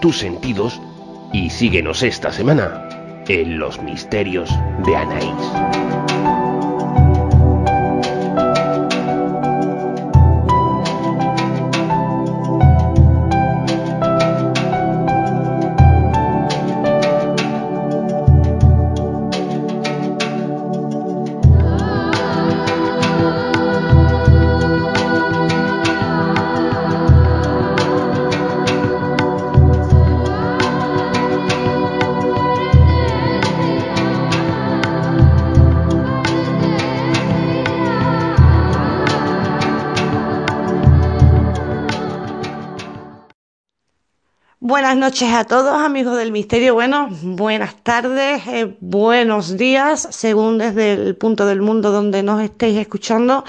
tus sentidos y síguenos esta semana en los misterios de Anaís. Noches a todos, amigos del misterio. Bueno, buenas tardes, eh, buenos días, según desde el punto del mundo donde nos estéis escuchando.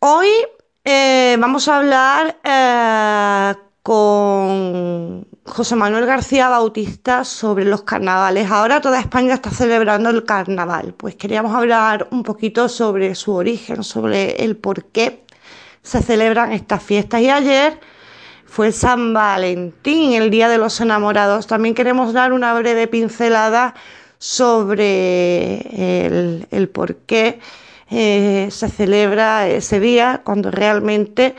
Hoy eh, vamos a hablar eh, con José Manuel García Bautista sobre los carnavales. Ahora toda España está celebrando el carnaval. Pues queríamos hablar un poquito sobre su origen, sobre el por qué se celebran estas fiestas. Y ayer fue San Valentín, el Día de los Enamorados. También queremos dar una breve pincelada sobre el, por qué eh, se celebra ese día, cuando realmente,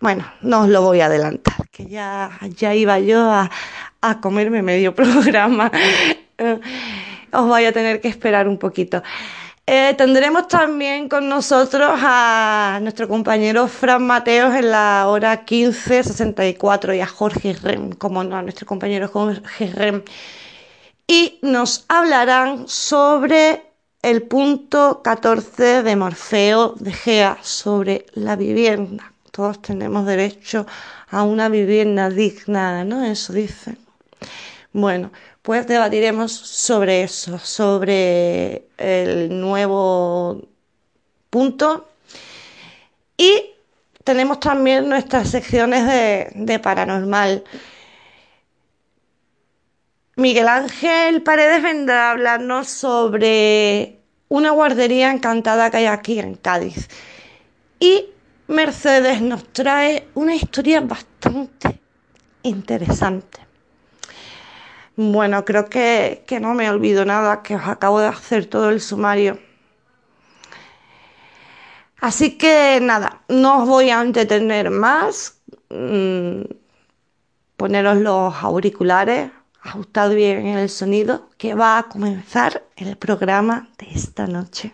bueno, no os lo voy a adelantar, que ya, ya iba yo a, a comerme medio programa. os voy a tener que esperar un poquito. Eh, tendremos también con nosotros a nuestro compañero Fran Mateos en la hora 15.64 y a Jorge Rem, como no, a nuestro compañero Jorge Rem. Y nos hablarán sobre el punto 14 de Morfeo de Gea, sobre la vivienda. Todos tenemos derecho a una vivienda digna, ¿no? Eso dicen. Bueno, pues debatiremos sobre eso, sobre el nuevo punto. Y tenemos también nuestras secciones de, paranormal. Miguel Ángel Paredes vendrá a hablarnos sobre una guardería encantada que hay aquí en Cádiz. Y Mercedes nos trae una historia bastante interesante. Bueno, creo que, no me olvido nada, que os acabo de hacer todo el sumario. Así que nada, no os voy a entretener más. Mm, poneros los auriculares, ajustad bien el sonido, que va a comenzar el programa de esta noche.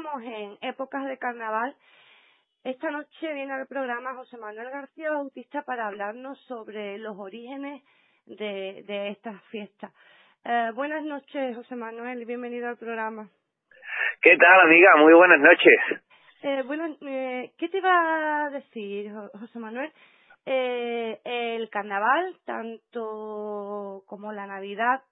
Estamos en épocas de carnaval, esta noche viene al programa José Manuel García Bautista para hablarnos sobre los orígenes de, de estas fiestas. Eh, buenas noches, José Manuel, y bienvenido al programa. ¿Qué tal, amiga? Muy buenas noches. Eh, bueno, eh, ¿qué te iba a decir, José Manuel? Eh, el carnaval, tanto como la Navidad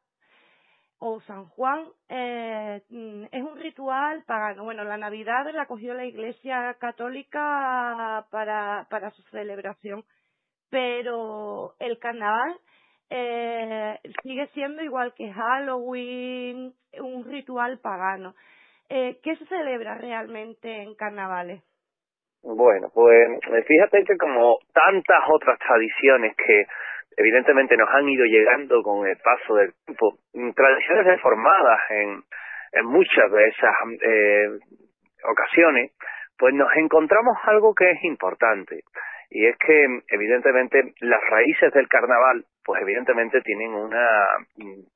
o San Juan, eh, mm, es un ritual pagano. Bueno, la Navidad la cogió la Iglesia Católica para, para su celebración, pero el carnaval eh, sigue siendo igual que Halloween, un ritual pagano. Eh, ¿Qué se celebra realmente en carnavales? Bueno, pues fíjate que como tantas otras tradiciones que evidentemente nos han ido llegando con el paso del tiempo, tradiciones reformadas en, en muchas de esas eh, ocasiones, pues nos encontramos algo que es importante. Y es que, evidentemente, las raíces del carnaval, pues evidentemente tienen una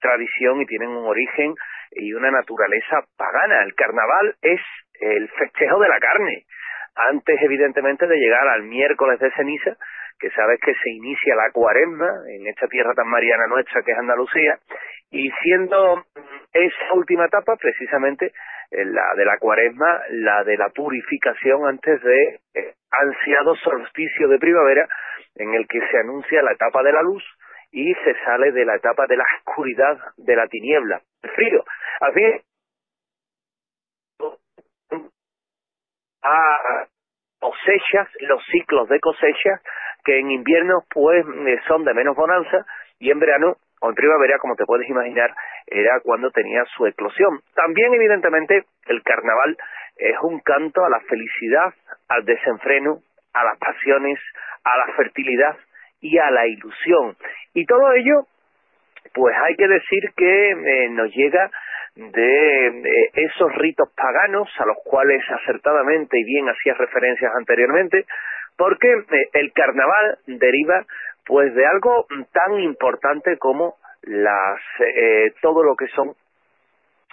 tradición y tienen un origen y una naturaleza pagana. El carnaval es el festejo de la carne. Antes, evidentemente, de llegar al miércoles de ceniza, que sabes que se inicia la cuaresma en esta tierra tan mariana nuestra que es Andalucía, y siendo esa última etapa precisamente eh, la de la cuaresma, la de la purificación antes de eh, ansiado solsticio de primavera, en el que se anuncia la etapa de la luz y se sale de la etapa de la oscuridad, de la tiniebla, el frío. Así a cosechas, los ciclos de cosechas, que en invierno pues eh, son de menos bonanza y en verano o en primavera, como te puedes imaginar, era cuando tenía su eclosión. También, evidentemente, el carnaval es un canto a la felicidad, al desenfreno, a las pasiones, a la fertilidad y a la ilusión. Y todo ello, pues hay que decir que eh, nos llega de esos ritos paganos a los cuales acertadamente y bien hacía referencias anteriormente, porque eh, el carnaval deriva pues de algo tan importante como las eh, todo lo que son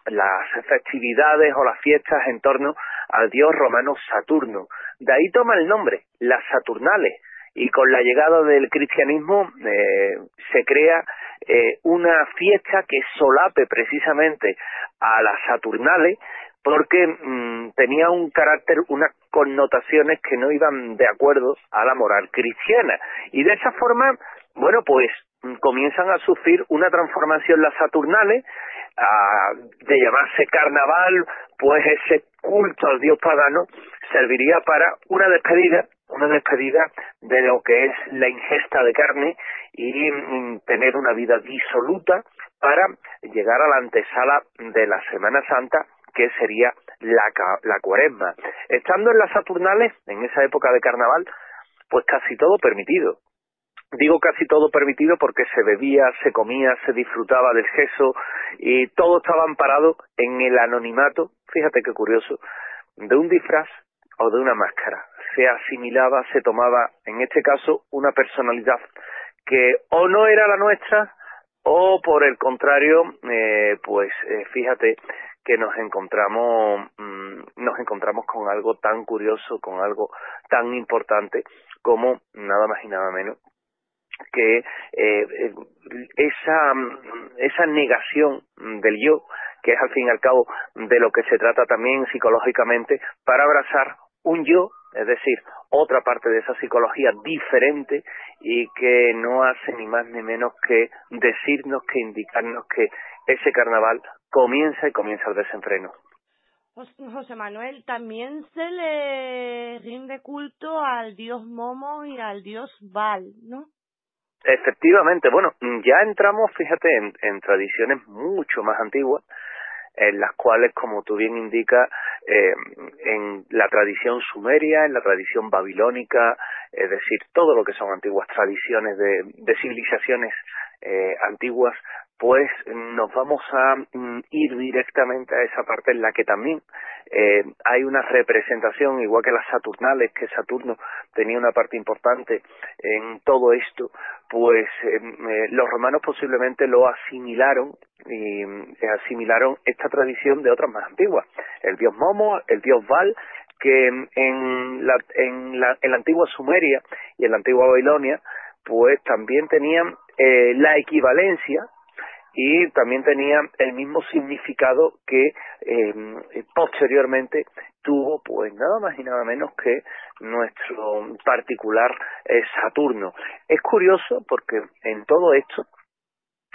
las festividades o las fiestas en torno al dios romano Saturno. De ahí toma el nombre, las Saturnales, y con la llegada del cristianismo eh, se crea eh, una fiesta que solape precisamente a las Saturnales porque mm, tenía un carácter, unas connotaciones que no iban de acuerdo a la moral cristiana. Y de esa forma, bueno, pues mm, comienzan a sufrir una transformación las Saturnales, de llamarse carnaval, pues ese culto al dios pagano serviría para una despedida, una despedida de lo que es la ingesta de carne y mm, tener una vida disoluta para llegar a la antesala de la Semana Santa que sería la, la cuaresma. Estando en las Saturnales, en esa época de carnaval, pues casi todo permitido. Digo casi todo permitido porque se bebía, se comía, se disfrutaba del gesto y todo estaba amparado en el anonimato, fíjate qué curioso, de un disfraz o de una máscara. Se asimilaba, se tomaba, en este caso, una personalidad que o no era la nuestra o por el contrario, eh, pues eh, fíjate que nos encontramos mm, nos encontramos con algo tan curioso, con algo tan importante como nada más y nada menos que eh, esa esa negación del yo que es al fin y al cabo de lo que se trata también psicológicamente para abrazar un yo es decir, otra parte de esa psicología diferente y que no hace ni más ni menos que decirnos, que indicarnos que ese carnaval comienza y comienza el desenfreno. José Manuel, también se le rinde culto al dios Momo y al dios Val, ¿no? Efectivamente, bueno, ya entramos, fíjate, en tradiciones mucho más antiguas, en las cuales, como tú bien indicas, eh, en la tradición sumeria, en la tradición babilónica, es decir, todo lo que son antiguas tradiciones de, civilizaciones eh, antiguas, pues nos vamos a mm, ir directamente a esa parte en la que también eh, hay una representación, igual que las Saturnales, que Saturno tenía una parte importante en todo esto, pues em, eh, los romanos posiblemente lo asimilaron y mm, asimilaron esta tradición de otras más antiguas. El dios Momo, el dios Val, que en la, en la, en la antigua Sumeria y en la antigua Babilonia, pues también tenían eh, la equivalencia y también tenía el mismo significado que em, posteriormente tuvo pues nada más y nada menos que nuestro particular eh, Saturno. Es curioso porque en todo esto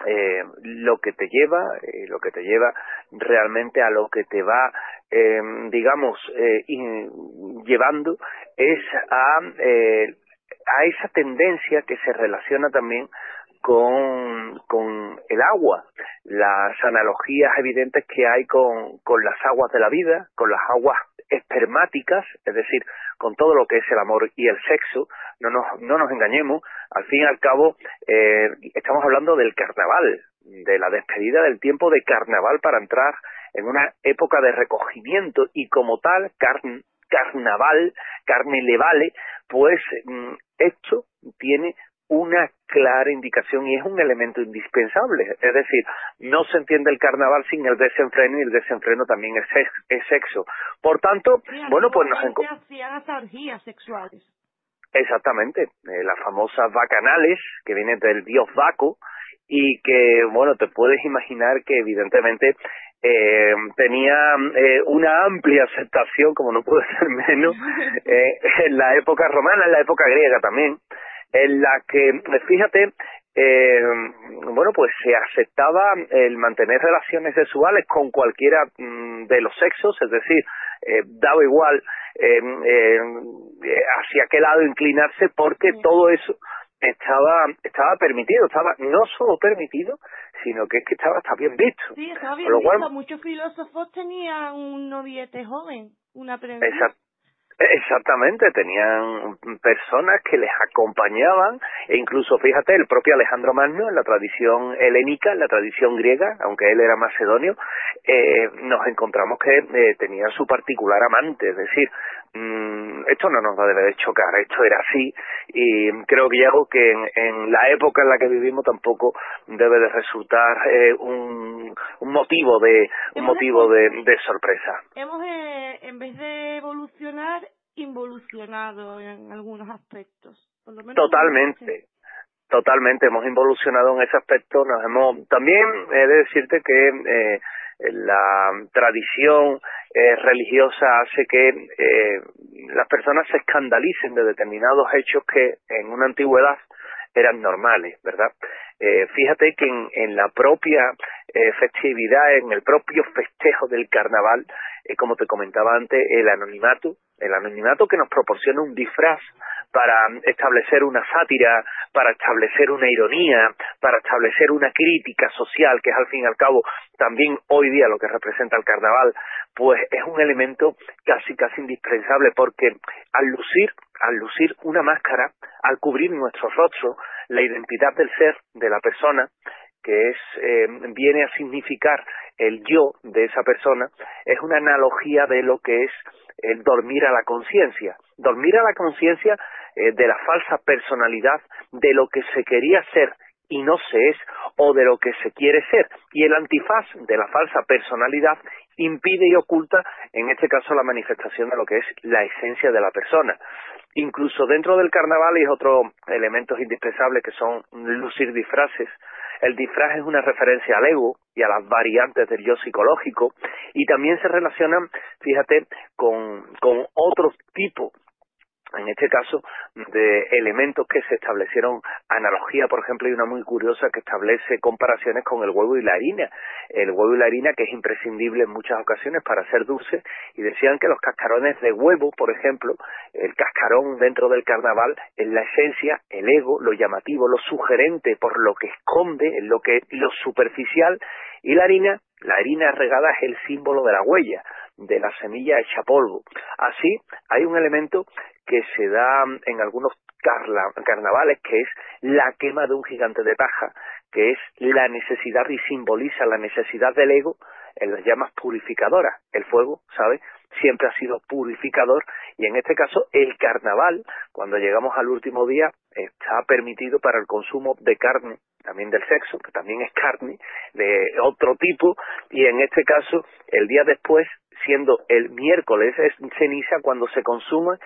eh, lo que te lleva, eh, lo que te lleva realmente a lo que te va, em, digamos, llevando es a, a esa tendencia que se relaciona también con, con el agua, las analogías evidentes que hay con, con las aguas de la vida, con las aguas espermáticas, es decir, con todo lo que es el amor y el sexo, no nos, no nos engañemos, al fin y al cabo eh, estamos hablando del carnaval, de la despedida del tiempo de carnaval para entrar en una época de recogimiento y como tal, carnaval, carne le vale, pues mm, esto tiene una clara indicación y es un elemento indispensable. Es decir, no se entiende el carnaval sin el desenfreno y el desenfreno también es, sexo. Por tanto, bueno, pues nos hacían sexuales. Exactamente, eh, las famosas bacanales que vienen del dios Baco y que, bueno, te puedes imaginar que evidentemente eh, tenía eh, una amplia aceptación, como no puede ser menos, eh, en la época romana, en la época griega también en la que, fíjate, eh, bueno, pues se aceptaba el mantener relaciones sexuales con cualquiera mm, de los sexos, es decir, eh, daba igual eh, eh, hacia qué lado inclinarse porque todo eso estaba estaba permitido, estaba no solo permitido, sino que es que estaba hasta bien visto. Sí, estaba bien visto. Muchos filósofos tenían un noviete joven, una. Exactamente, tenían personas que les acompañaban e incluso, fíjate, el propio Alejandro Magno en la tradición helénica, en la tradición griega, aunque él era macedonio, eh, nos encontramos que eh, tenía su particular amante, es decir, mmm, esto no nos debe de chocar, esto era así y creo que algo que en, la época en la que vivimos tampoco debe de resultar eh, un, un motivo de un motivo de, de sorpresa. Hemos eh, en vez de evolucionar involucionado en algunos aspectos. Totalmente. Totalmente, hemos involucionado en ese aspecto, nos hemos, también he de decirte que eh, la tradición eh, religiosa hace que eh, las personas se escandalicen de determinados hechos que en una antigüedad eran normales, ¿verdad? Eh, fíjate que en, en la propia eh, festividad, en el propio festejo del carnaval, eh, como te comentaba antes, el anonimato, el anonimato que nos proporciona un disfraz para establecer una sátira, para establecer una ironía, para establecer una crítica social, que es al fin y al cabo también hoy día lo que representa el carnaval, pues es un elemento casi casi indispensable porque al lucir, al lucir una máscara, al cubrir nuestro rostro, la identidad del ser, de la persona, que es eh, viene a significar el yo de esa persona, es una analogía de lo que es el dormir a la conciencia. Dormir a la conciencia eh, de la falsa personalidad de lo que se quería ser y no se es o de lo que se quiere ser. Y el antifaz de la falsa personalidad impide y oculta, en este caso, la manifestación de lo que es la esencia de la persona. Incluso dentro del carnaval hay otros elementos indispensables que son lucir disfraces. El disfraz es una referencia al ego y a las variantes del yo psicológico y también se relacionan, fíjate, con, con otro tipo en este caso, de elementos que se establecieron analogía, por ejemplo, hay una muy curiosa que establece comparaciones con el huevo y la harina. El huevo y la harina que es imprescindible en muchas ocasiones para ser dulce y decían que los cascarones de huevo, por ejemplo, el cascarón dentro del carnaval es la esencia, el ego, lo llamativo, lo sugerente por lo que esconde, lo que lo superficial y la harina, la harina regada es el símbolo de la huella de la semilla hecha polvo. Así, hay un elemento que se da en algunos carnavales, que es la quema de un gigante de paja, que es la necesidad y simboliza la necesidad del ego en las llamas purificadoras. El fuego, ¿sabes? Siempre ha sido purificador y en este caso el carnaval, cuando llegamos al último día, está permitido para el consumo de carne, también del sexo, que también es carne, de otro tipo, y en este caso, el día después, siendo el miércoles es ceniza, cuando se consume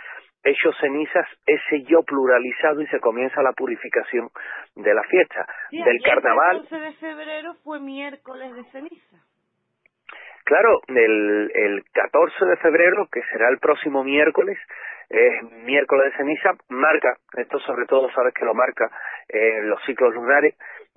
hecho cenizas ese yo pluralizado y se comienza la purificación de la fiesta. del carnaval. El 14 de febrero fue miércoles de ceniza. Claro, el, el 14 de febrero, que será el próximo miércoles, es miércoles de ceniza, marca, esto sobre todo sabes que lo marca eh, los ciclos lunares,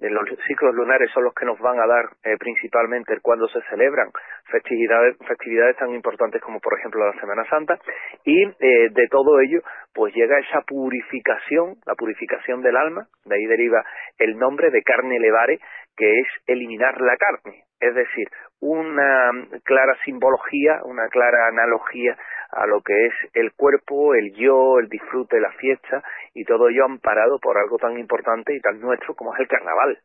los ciclos lunares son los que nos van a dar eh, principalmente cuando se celebran festividades, festividades tan importantes como por ejemplo la Semana Santa. Y eh, de todo ello pues llega esa purificación, la purificación del alma, de ahí deriva el nombre de carne levare que es eliminar la carne, es decir, una clara simbología, una clara analogía a lo que es el cuerpo, el yo, el disfrute, la fiesta y todo ello amparado por algo tan importante y tan nuestro como es el carnaval.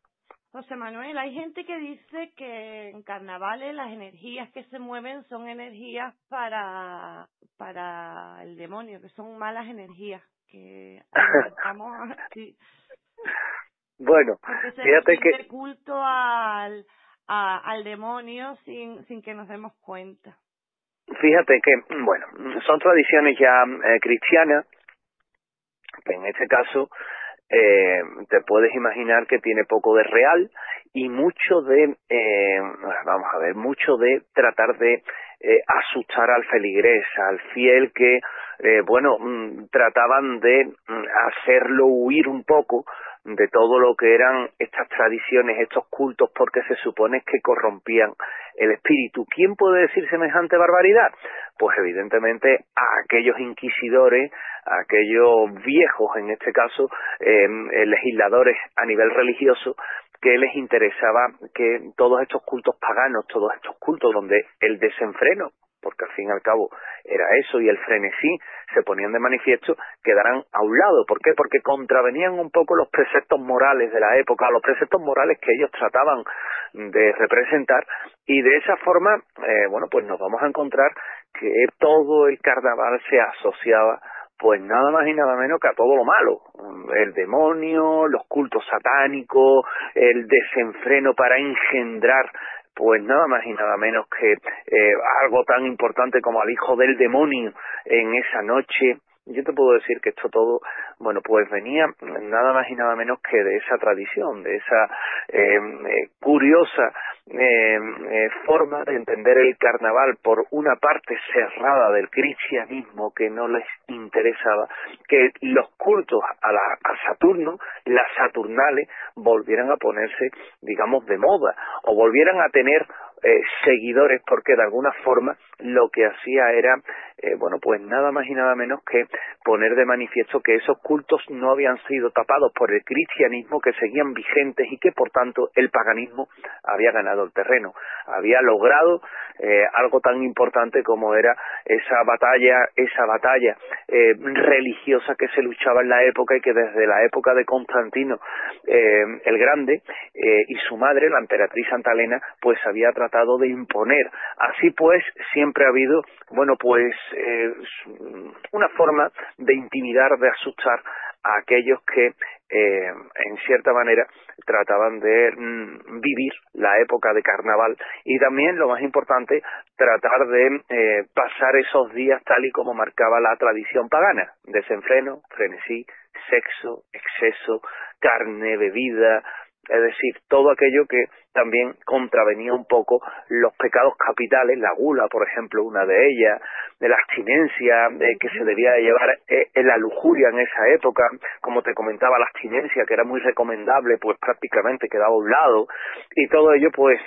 José Manuel, hay gente que dice que en carnavales las energías que se mueven son energías para, para el demonio, que son malas energías, que estamos. Bueno, fíjate que culto al, al demonio sin, sin que nos demos cuenta. Fíjate que, bueno, son tradiciones ya eh, cristianas, en este caso eh, te puedes imaginar que tiene poco de real y mucho de, eh, vamos a ver, mucho de tratar de eh, asustar al feligrés, al fiel que, eh, bueno, mm, trataban de mm, hacerlo huir un poco de todo lo que eran estas tradiciones, estos cultos, porque se supone que corrompían el espíritu. ¿Quién puede decir semejante barbaridad? Pues evidentemente a aquellos inquisidores, a aquellos viejos, en este caso, em, eh, legisladores a nivel religioso, que les interesaba que todos estos cultos paganos, todos estos cultos donde el desenfreno porque al fin y al cabo era eso y el frenesí se ponían de manifiesto, quedarán a un lado. ¿Por qué? Porque contravenían un poco los preceptos morales de la época, los preceptos morales que ellos trataban de representar y de esa forma, eh, bueno, pues nos vamos a encontrar que todo el carnaval se asociaba pues nada más y nada menos que a todo lo malo, el demonio, los cultos satánicos, el desenfreno para engendrar pues nada más y nada menos que eh, algo tan importante como al hijo del demonio en esa noche. Yo te puedo decir que esto todo, bueno, pues venía nada más y nada menos que de esa tradición, de esa eh, eh curiosa eh, eh, forma de entender el carnaval. Por una parte cerrada del cristianismo que no les interesaba que los cultos a, la, a Saturno, las Saturnales, volvieran a ponerse, digamos, de moda o volvieran a tener eh, seguidores porque de alguna forma lo que hacía era eh, bueno pues nada más y nada menos que poner de manifiesto que esos cultos no habían sido tapados por el cristianismo que seguían vigentes y que por tanto el paganismo había ganado el terreno había logrado eh, algo tan importante como era esa batalla esa batalla religiosa que se luchaba en la época y que desde la época de Constantino el Grande y su madre la emperatriz Santa Elena pues había tratado de imponer. Así pues, siempre ha habido, bueno, pues eh, una forma de intimidar, de asustar a aquellos que eh, en cierta manera trataban de mm, vivir la época de carnaval. Y también lo más importante tratar de eh, pasar esos días tal y como marcaba la tradición pagana. Desenfreno, frenesí, sexo, exceso, carne, bebida, es decir, todo aquello que también contravenía un poco los pecados capitales, la gula, por ejemplo, una de ellas, de la abstinencia que se debía llevar eh, en la lujuria en esa época, como te comentaba, la abstinencia, que era muy recomendable, pues prácticamente quedaba a un lado, y todo ello, pues,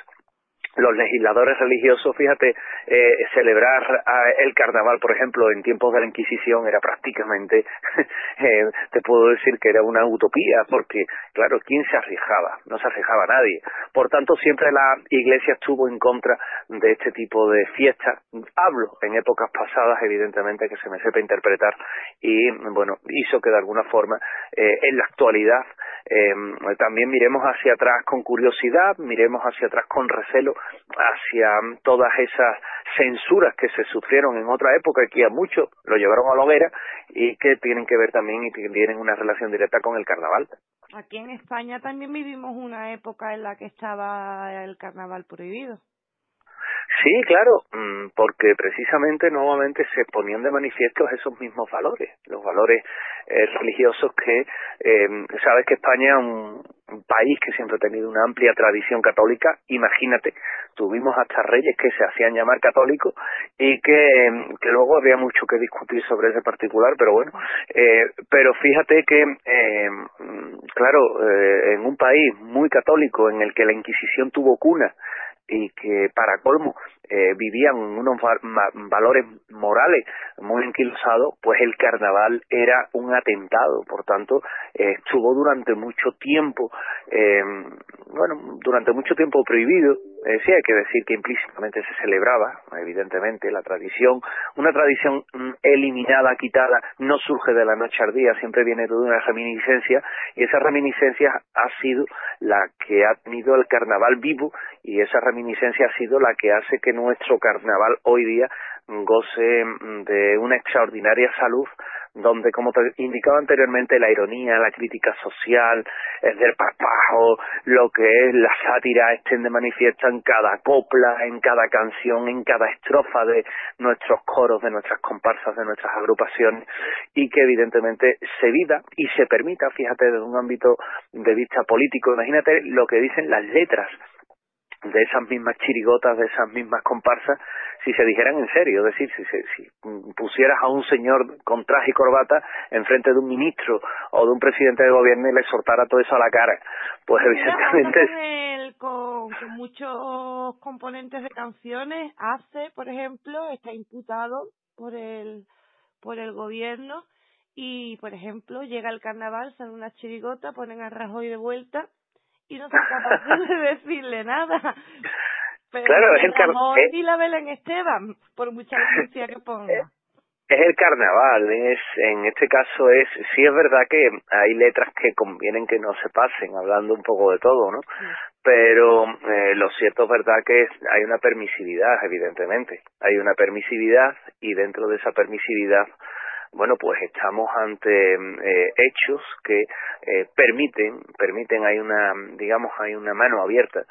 los legisladores religiosos, fíjate, eh, celebrar ah, el carnaval, por ejemplo, en tiempos de la Inquisición era prácticamente, eh, te puedo decir que era una utopía, porque, claro, ¿quién se arriesgaba? No se arriesgaba nadie. Por tanto, siempre la Iglesia estuvo en contra de este tipo de fiestas. Hablo en épocas pasadas, evidentemente, que se me sepa interpretar y, bueno, hizo que de alguna forma, eh, en la actualidad, eh, también miremos hacia atrás con curiosidad, miremos hacia atrás con recelo, hacia todas esas censuras que se sufrieron en otra época que a muchos lo llevaron a la hoguera y que tienen que ver también y tienen una relación directa con el carnaval. Aquí en España también vivimos una época en la que estaba el carnaval prohibido. Sí, claro, mm, porque precisamente nuevamente se ponían de manifiesto esos mismos valores, los valores eh, religiosos que, eh, sabes que España es un, país que siempre ha tenido una amplia tradición católica, imagínate, tuvimos hasta reyes que se hacían llamar católicos y que, que luego había mucho que discutir sobre ese particular, pero bueno, eh, pero fíjate que, eh, claro, eh, en un país muy católico en el que la Inquisición tuvo cuna, y que para colmo eh, vivían unos valores morales muy enquilosados, pues el carnaval era un atentado, por tanto eh, estuvo durante mucho tiempo, eh, bueno, durante mucho tiempo prohibido, eh, sí hay que decir que implícitamente se celebraba, evidentemente, la tradición, una tradición mm, eliminada, quitada, no surge de la noche al día, siempre viene de una reminiscencia, y esa reminiscencia ha sido la que ha tenido el carnaval vivo, y esa reminiscencia ha sido la que hace que nuestro carnaval hoy día goce mm, de una extraordinaria salud donde, como te indicaba anteriormente, la ironía, la crítica social, el del parpajo, lo que es la sátira, estén de manifiesto en cada copla, en cada canción, en cada estrofa de nuestros coros, de nuestras comparsas, de nuestras agrupaciones, y que evidentemente se viva y se permita, fíjate, desde un ámbito de vista político, imagínate lo que dicen las letras de esas mismas chirigotas, de esas mismas comparsas, si se dijeran en serio, es decir, si, si pusieras a un señor con traje y corbata enfrente de un ministro o de un presidente de gobierno y le soltara todo eso a la cara, pues evidentemente... Con, con, muchos componentes de canciones, hace, por ejemplo, está imputado por el, por el gobierno y, por ejemplo, llega el carnaval, sale una chirigota, ponen a Rajoy de vuelta y no son capaces de decirle nada. Pero claro, es el carnaval. y la Belén Esteban, por mucha licencia que ponga. Es el carnaval, es en este caso es sí es verdad que hay letras que convienen que no se pasen, hablando un poco de todo, ¿no? Pero eh, lo cierto es verdad que hay una permisividad, evidentemente, hay una permisividad y dentro de esa permisividad bueno, pues estamos ante eh, hechos que eh, permiten, permiten, hay una, digamos, hay una mano abierta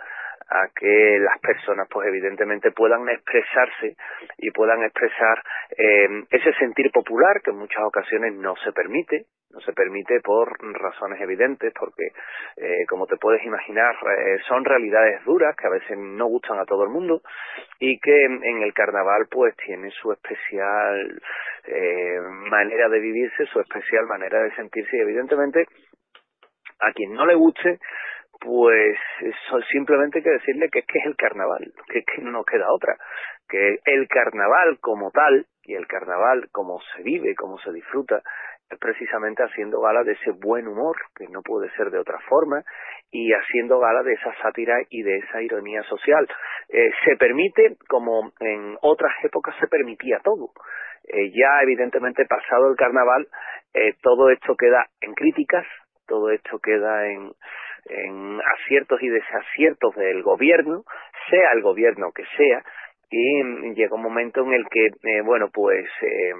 a que las personas pues evidentemente puedan expresarse y puedan expresar eh, ese sentir popular que en muchas ocasiones no se permite no se permite por razones evidentes porque eh, como te puedes imaginar eh, son realidades duras que a veces no gustan a todo el mundo y que en el carnaval pues tiene su especial eh, manera de vivirse su especial manera de sentirse y evidentemente a quien no le guste pues eso simplemente hay que decirle que es que es el carnaval, que que no nos queda otra, que el carnaval como tal y el carnaval como se vive, como se disfruta, precisamente haciendo gala de ese buen humor, que no puede ser de otra forma, y haciendo gala de esa sátira y de esa ironía social. Eh, se permite, como en otras épocas se permitía todo. Eh, ya evidentemente pasado el carnaval, eh, todo esto queda en críticas, todo esto queda en, en aciertos y desaciertos del gobierno, sea el gobierno que sea, y llega un momento en el que, eh, bueno, pues eh,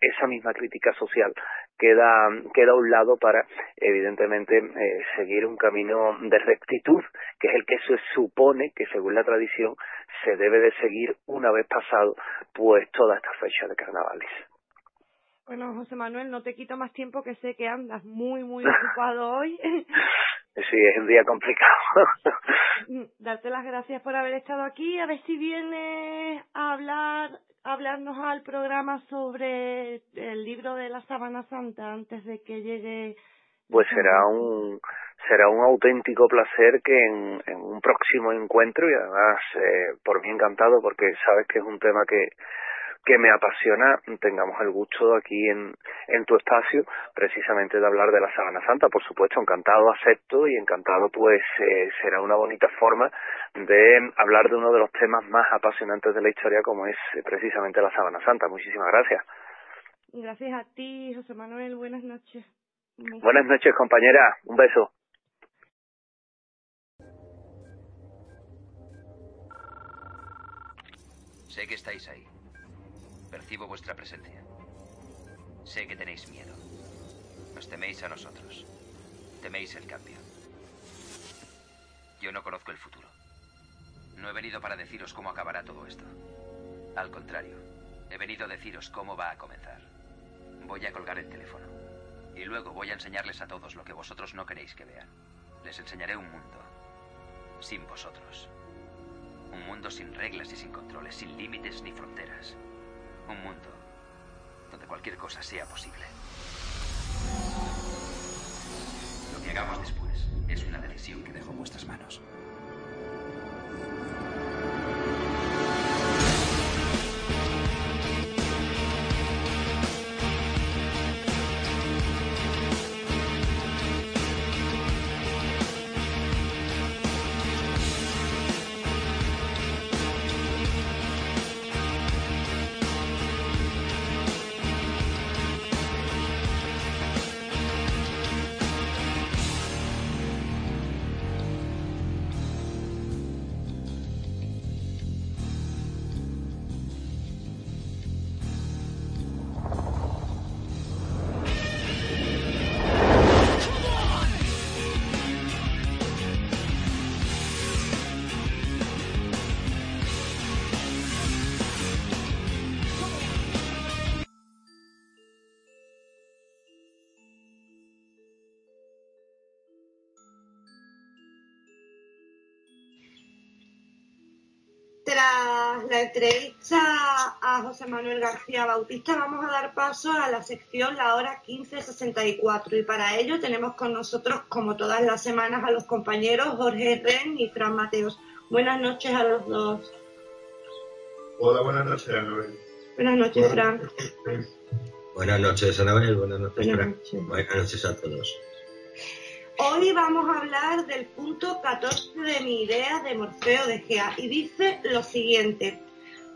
esa misma crítica social queda, queda a un lado para, evidentemente, eh, seguir un camino de rectitud, que es el que se supone que, según la tradición, se debe de seguir una vez pasado, pues, toda esta fecha de carnavales. Bueno, José Manuel, no te quito más tiempo que sé que andas muy, muy ocupado hoy. Sí, es un día complicado. Mm, darte las gracias por haber estado aquí. A ver si vienes a hablar, a hablarnos al programa sobre el libro de la Sábana Santa antes de que llegue pues será un será un auténtico placer que en, un próximo encuentro y además eh, por mí encantado porque sabes que es un tema que que me apasiona tengamos el gusto aquí en, en tu espacio precisamente de hablar de la Sábana Santa. Por supuesto, encantado acepto y encantado pues eh, será una bonita forma de hablar de uno de los temas más apasionantes de la historia como es eh, precisamente la Sábana Santa. Muchísimas gracias. Gracias a ti, José Manuel. Buenas noches. Buenas noches, compañera. Un beso. Sé que estáis ahí. Percibo vuestra presencia. Sé que tenéis miedo. Nos teméis a nosotros. Teméis el cambio. Yo no conozco el futuro. No he venido para deciros cómo acabará todo esto. Al contrario, he venido a deciros cómo va a comenzar. Voy a colgar el teléfono. Y luego voy a enseñarles a todos lo que vosotros no queréis que vean. Les enseñaré un mundo. Sin vosotros. Un mundo sin reglas y sin controles, sin límites ni fronteras. Un mundo donde cualquier cosa sea posible. Lo que hagamos después es una decisión que dejo en vuestras manos. Entrevista a José Manuel García Bautista, vamos a dar paso a la sección La Hora 1564 y para ello tenemos con nosotros, como todas las semanas, a los compañeros Jorge Ren y Fran Mateos. Buenas noches a los dos. Hola, buenas noches, Anabel. Buenas noches, Fran. Buenas noches, Anabel. Buenas noches, Fran. Buenas noches a todos. Hoy vamos a hablar del punto 14 de mi idea de Morfeo de Gea y dice lo siguiente.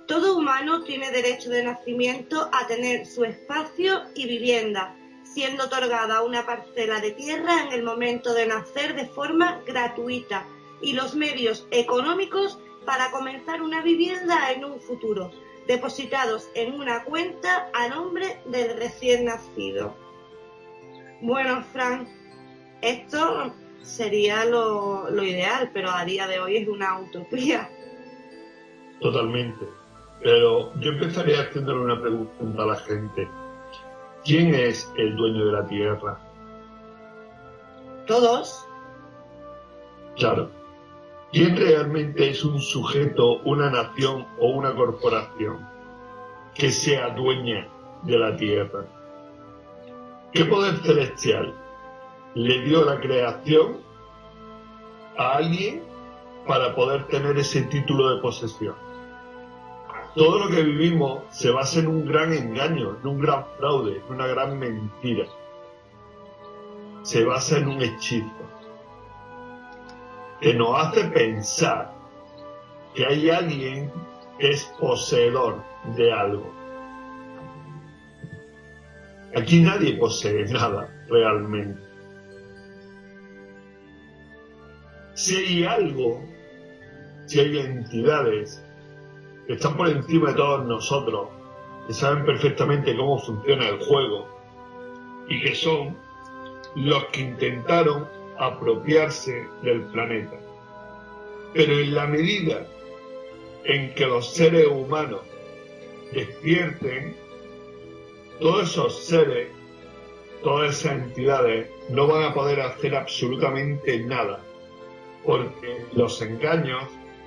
Todo humano tiene derecho de nacimiento a tener su espacio y vivienda, siendo otorgada una parcela de tierra en el momento de nacer de forma gratuita y los medios económicos para comenzar una vivienda en un futuro, depositados en una cuenta a nombre del recién nacido. Bueno, Frank, esto sería lo, ideal, pero a día de hoy es una utopía. Totalmente. Pero yo empezaría haciéndole una pregunta a la gente. ¿Quién es el dueño de la tierra? Todos. Claro. ¿Quién realmente es un sujeto, una nación o una corporación que sea dueña de la tierra? ¿Qué poder celestial le dio la creación a alguien para poder tener ese título de posesión. Todo lo que vivimos se basa en un gran engaño, en un gran fraude, en una gran mentira. Se basa en un hechizo que nos hace pensar que hay alguien que es poseedor de algo. Aquí nadie posee nada realmente. si hay algo, si hay entidades que están por encima de todos nosotros, que saben perfectamente cómo funciona el juego y que son los que intentaron apropiarse del planeta. Pero en la medida en que los seres humanos despierten, todos esos seres, todas esas entidades no van a poder hacer absolutamente nada porque los engaños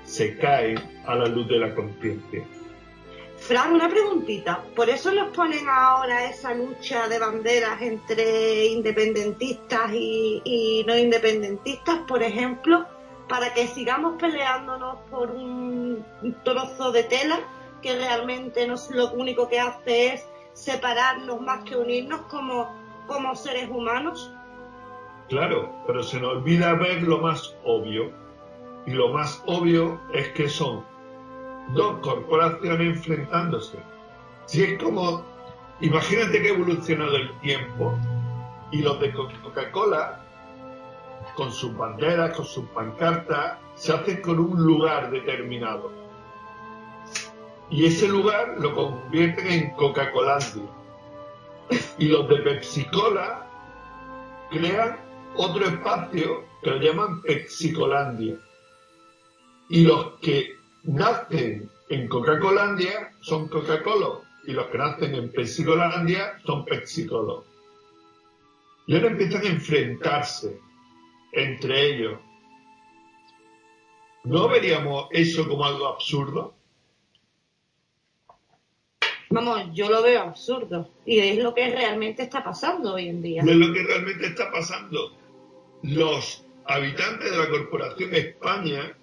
se caen a la luz de la conciencia. Fran, una preguntita. ¿Por eso nos ponen ahora esa lucha de banderas entre independentistas y, no independentistas, por ejemplo, para que sigamos peleándonos por un trozo de tela que realmente nos, lo único que hace es separarnos más que unirnos como, como seres humanos? Claro, pero se nos olvida ver lo más obvio. Y lo más obvio es que son dos corporaciones enfrentándose. Si es como, imagínate que ha evolucionado el tiempo y los de Coca-Cola, con sus banderas, con sus pancartas, se hacen con un lugar determinado. Y ese lugar lo convierten en Coca-Colandia. Y los de Pepsi-Cola crean otro espacio que lo llaman Pepsi-Colandia. Y los que nacen en Coca-Colandia son Coca-Cola y los que nacen en Pepsi-Colandia son Pepsi-Cola. Y ahora empiezan a enfrentarse entre ellos. ¿No veríamos eso como algo absurdo? Vamos, yo lo veo absurdo. Y es lo que realmente está pasando hoy en día. es lo que realmente está pasando. Los habitantes de la Corporación España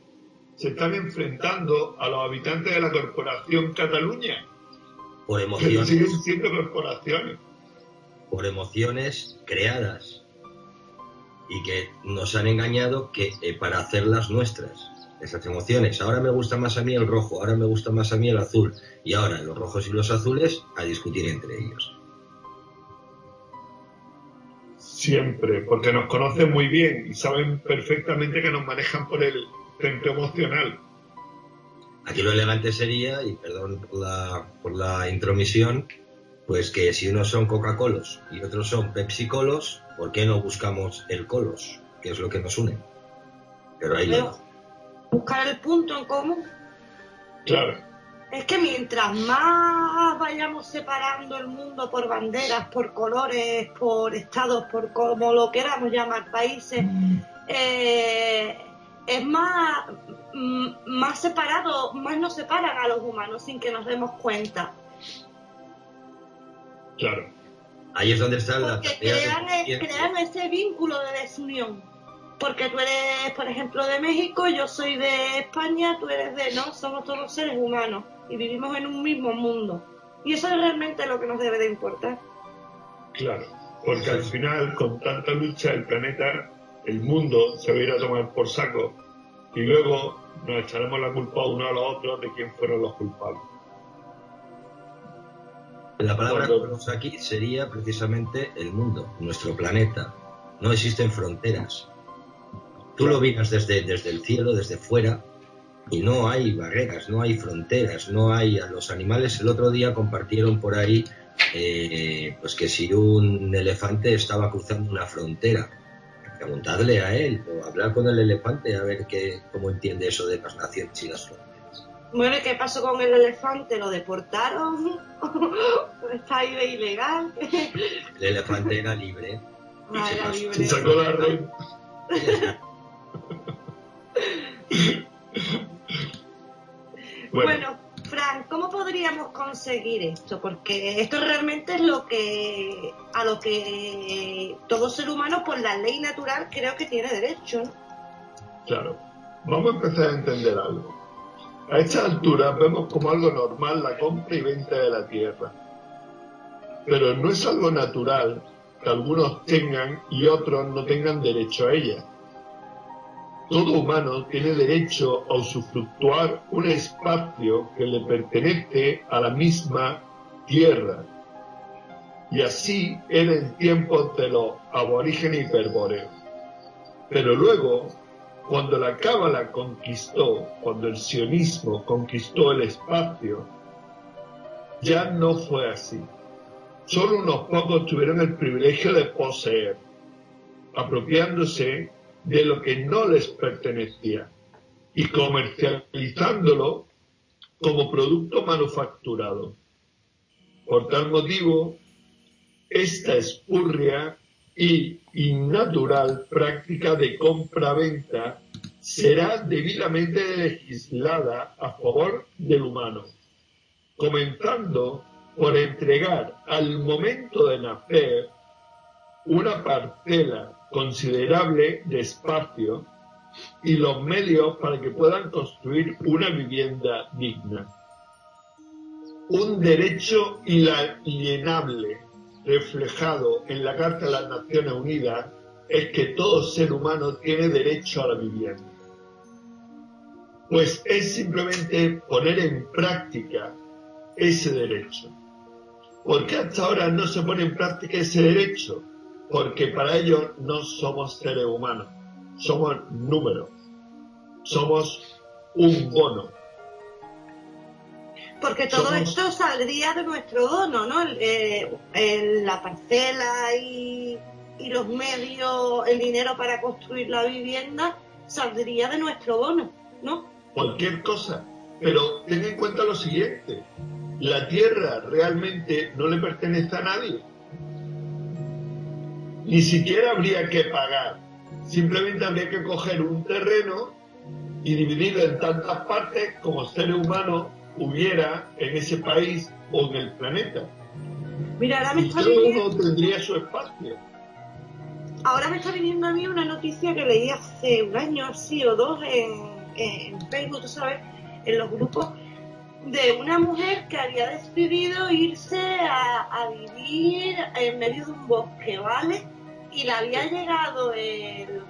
se están enfrentando a los habitantes de la Corporación Cataluña. Por emociones. siguen siendo corporaciones. Por emociones creadas. Y que nos han engañado que eh, para hacerlas nuestras esas emociones. Ahora me gusta más a mí el rojo, ahora me gusta más a mí el azul. Y ahora los rojos y los azules a discutir entre ellos. Siempre, porque nos conocen muy bien y saben perfectamente que nos manejan por el centro emocional. Aquí lo elegante sería, y perdón por la, por la intromisión, pues que si unos son Coca-Colos y otros son Pepsi-Colos, ¿por qué no buscamos el Colos, que es lo que nos une? Pero ahí lo buscar el punto en común. Claro. Es que mientras más vayamos separando el mundo por banderas, por colores, por estados, por como lo queramos llamar, países, eh, es más, mm, más separado, más nos separan a los humanos sin que nos demos cuenta. Claro. Ahí es donde está la Porque crean, crean ese vínculo de desunión porque tú eres, por ejemplo, de México, yo soy de España, tú eres de, no, somos todos seres humanos y vivimos en un mismo mundo. Y eso es realmente lo que nos debe de importar. Claro, porque al final, con tanta lucha, el planeta, el mundo se va a ir a tomar por saco y luego nos echaremos la culpa uno a los otros de quién fueron los culpables. La palabra que ponemos aquí sería precisamente el mundo, nuestro planeta. No existen fronteras. Tú lo miras desde, desde el cielo, desde fuera, y no hay barreras, no hay fronteras, no hay a los animales. El otro día compartieron por ahí, eh, pues que si un elefante estaba cruzando una frontera, preguntarle a él o hablar con el elefante a ver qué, cómo entiende eso de las naciones y las fronteras. Bueno, ¿qué pasó con el elefante? ¿Lo deportaron? ¿Está ahí de ilegal? el elefante era libre. Ah, era libre. Se sacó la red. bueno. ¿Cómo podríamos conseguir esto? Porque esto realmente es lo que a lo que todo ser humano por la ley natural creo que tiene derecho. Claro. Vamos a empezar a entender algo. A esta altura vemos como algo normal la compra y venta de la tierra. Pero no es algo natural que algunos tengan y otros no tengan derecho a ella todo humano tiene derecho a usufructuar un espacio que le pertenece a la misma tierra. Y así era en tiempos de los aborígenes hiperbóreos. Pero luego, cuando la cábala conquistó, cuando el sionismo conquistó el espacio, ya no fue así. Solo unos pocos tuvieron el privilegio de poseer, apropiándose de lo que no les pertenecía y comercializándolo como producto manufacturado. Por tal motivo, esta espurria y innatural práctica de compra-venta será debidamente legislada a favor del humano. comenzando por entregar al momento de nacer una parcela considerable de espacio y los medios para que puedan construir una vivienda digna. Un derecho inalienable reflejado en la Carta de las Naciones Unidas es que todo ser humano tiene derecho a la vivienda. Pues es simplemente poner en práctica ese derecho. ¿Por qué hasta ahora no se pone en práctica ese derecho? Porque para ello no somos seres humanos, somos números, somos un bono. Porque todo esto saldría de nuestro bono, ¿no? Eh, la parcela y, y los medios, el dinero para construir la vivienda, saldría de nuestro bono, ¿no? Cualquier cosa. Pero ten en cuenta lo siguiente, la tierra realmente no le pertenece a nadie. Ni siquiera habría que pagar. Simplemente habría que coger un terreno y dividirlo en tantas partes como seres humanos hubiera en ese país o en el planeta. Mira, ahora me está viniendo... uno tendría su espacio. Ahora me está viniendo a mí una noticia que leí hace un año, sí o dos, en, en Facebook, tú sabes, en los grupos de una mujer que había decidido irse a, vivir en medio de un bosque, ¿vale? Y le había llegado el,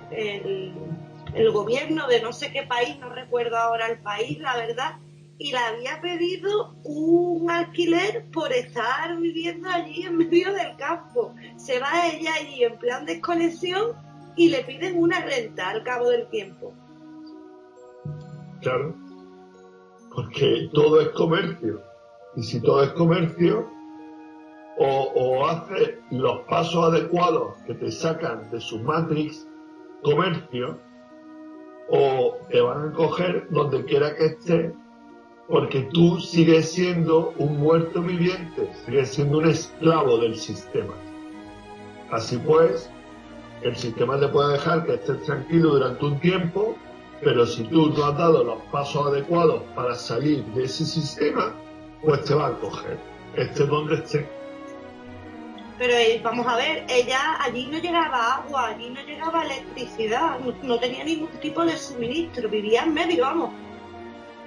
el, gobierno de no sé qué país, no recuerdo ahora el país, la verdad, y le había pedido un alquiler por estar viviendo allí en medio del campo. Se va ella allí en plan desconexión y le piden una renta al cabo del tiempo. Claro porque todo es comercio. Y si todo es comercio, o, hace los pasos adecuados que te sacan de su matrix comercio, o te van a coger donde quiera que estés, porque tú sigues siendo un muerto viviente, sigues siendo un esclavo del sistema. Así pues, el sistema te puede dejar que estés tranquilo durante un tiempo, pero si tú no has dado los pasos adecuados para salir de ese sistema, pues te va a coger, esté donde esté. Pero eh, vamos a ver, ella allí no llegaba agua, allí no llegaba electricidad, no, tenía ningún tipo de suministro, vivía en medio, vamos,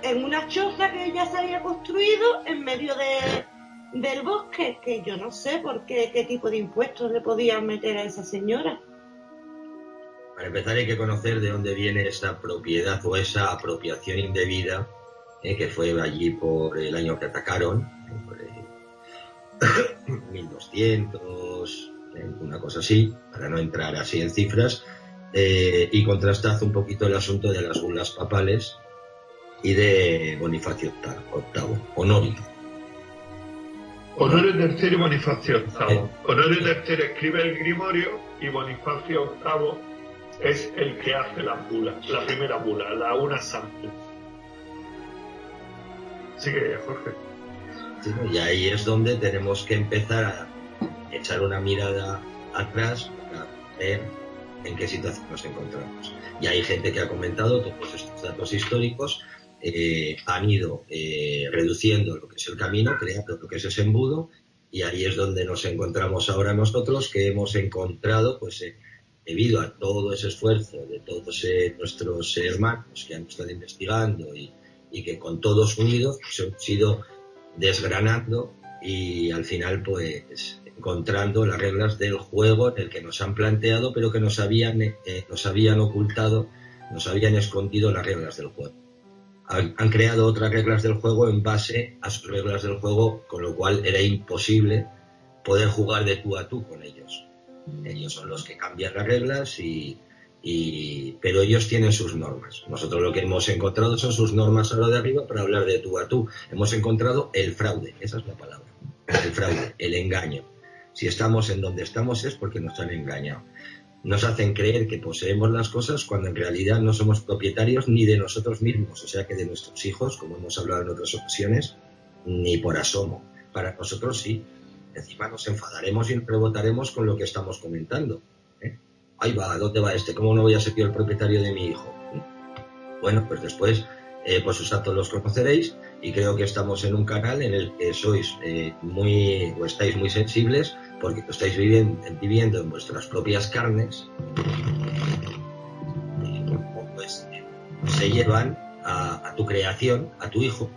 en una choza que ella se había construido en medio de, del bosque, que yo no sé por qué, qué tipo de impuestos le podían meter a esa señora. Para empezar hay que conocer de dónde viene esa propiedad o esa apropiación indebida eh, que fue allí por el año que atacaron, por 1200, eh, una cosa así, para no entrar así en cifras, eh, y contrastad un poquito el asunto de las bulas papales y de Bonifacio VIII, Honorio. Honorio III y Bonifacio VIII. Honorio III escribe el Grimorio y Bonifacio VIII es el que hace la bula, la primera bula, la una sample. Sigue, Jorge. Y ahí es donde tenemos que empezar a echar una mirada atrás para ver en qué situación nos encontramos. Y hay gente que ha comentado todos estos datos históricos eh, han ido eh, reduciendo lo que es el camino, creando lo que es ese embudo, y ahí es donde nos encontramos ahora nosotros, que hemos encontrado pues eh, debido a todo ese esfuerzo de todos nuestros hermanos que han estado investigando y, que con todos unidos pues, hemos ido desgranando y al final pues encontrando las reglas del juego en el que nos han planteado pero que nos habían, eh, nos habían ocultado, nos habían escondido las reglas del juego. Han, han creado otras reglas del juego en base a sus reglas del juego, con lo cual era imposible poder jugar de tú a tú con ellos. Ellos son los que cambian las reglas y, pero ellos tienen sus normas. Nosotros lo que hemos encontrado son sus normas a lo de arriba para hablar de tú a tú. Hemos encontrado el fraude, esa es la palabra. El fraude, el engaño. Si estamos en donde estamos es porque nos han engañado. Nos hacen creer que poseemos las cosas cuando en realidad no somos propietarios ni de nosotros mismos, o sea que de nuestros hijos, como hemos hablado en otras ocasiones, ni por asomo. Para nosotros sí, encima nos enfadaremos y rebotaremos con lo que estamos comentando. Ahí va, ¿dónde va este? ¿Cómo no voy a ser yo el propietario de mi hijo? Bueno, pues después, eh, pues sus actos los conoceréis y creo que estamos en un canal en el que sois eh, muy o estáis muy sensibles porque estáis viviendo, viviendo en vuestras propias carnes pues se llevan a, tu creación, a tu hijo,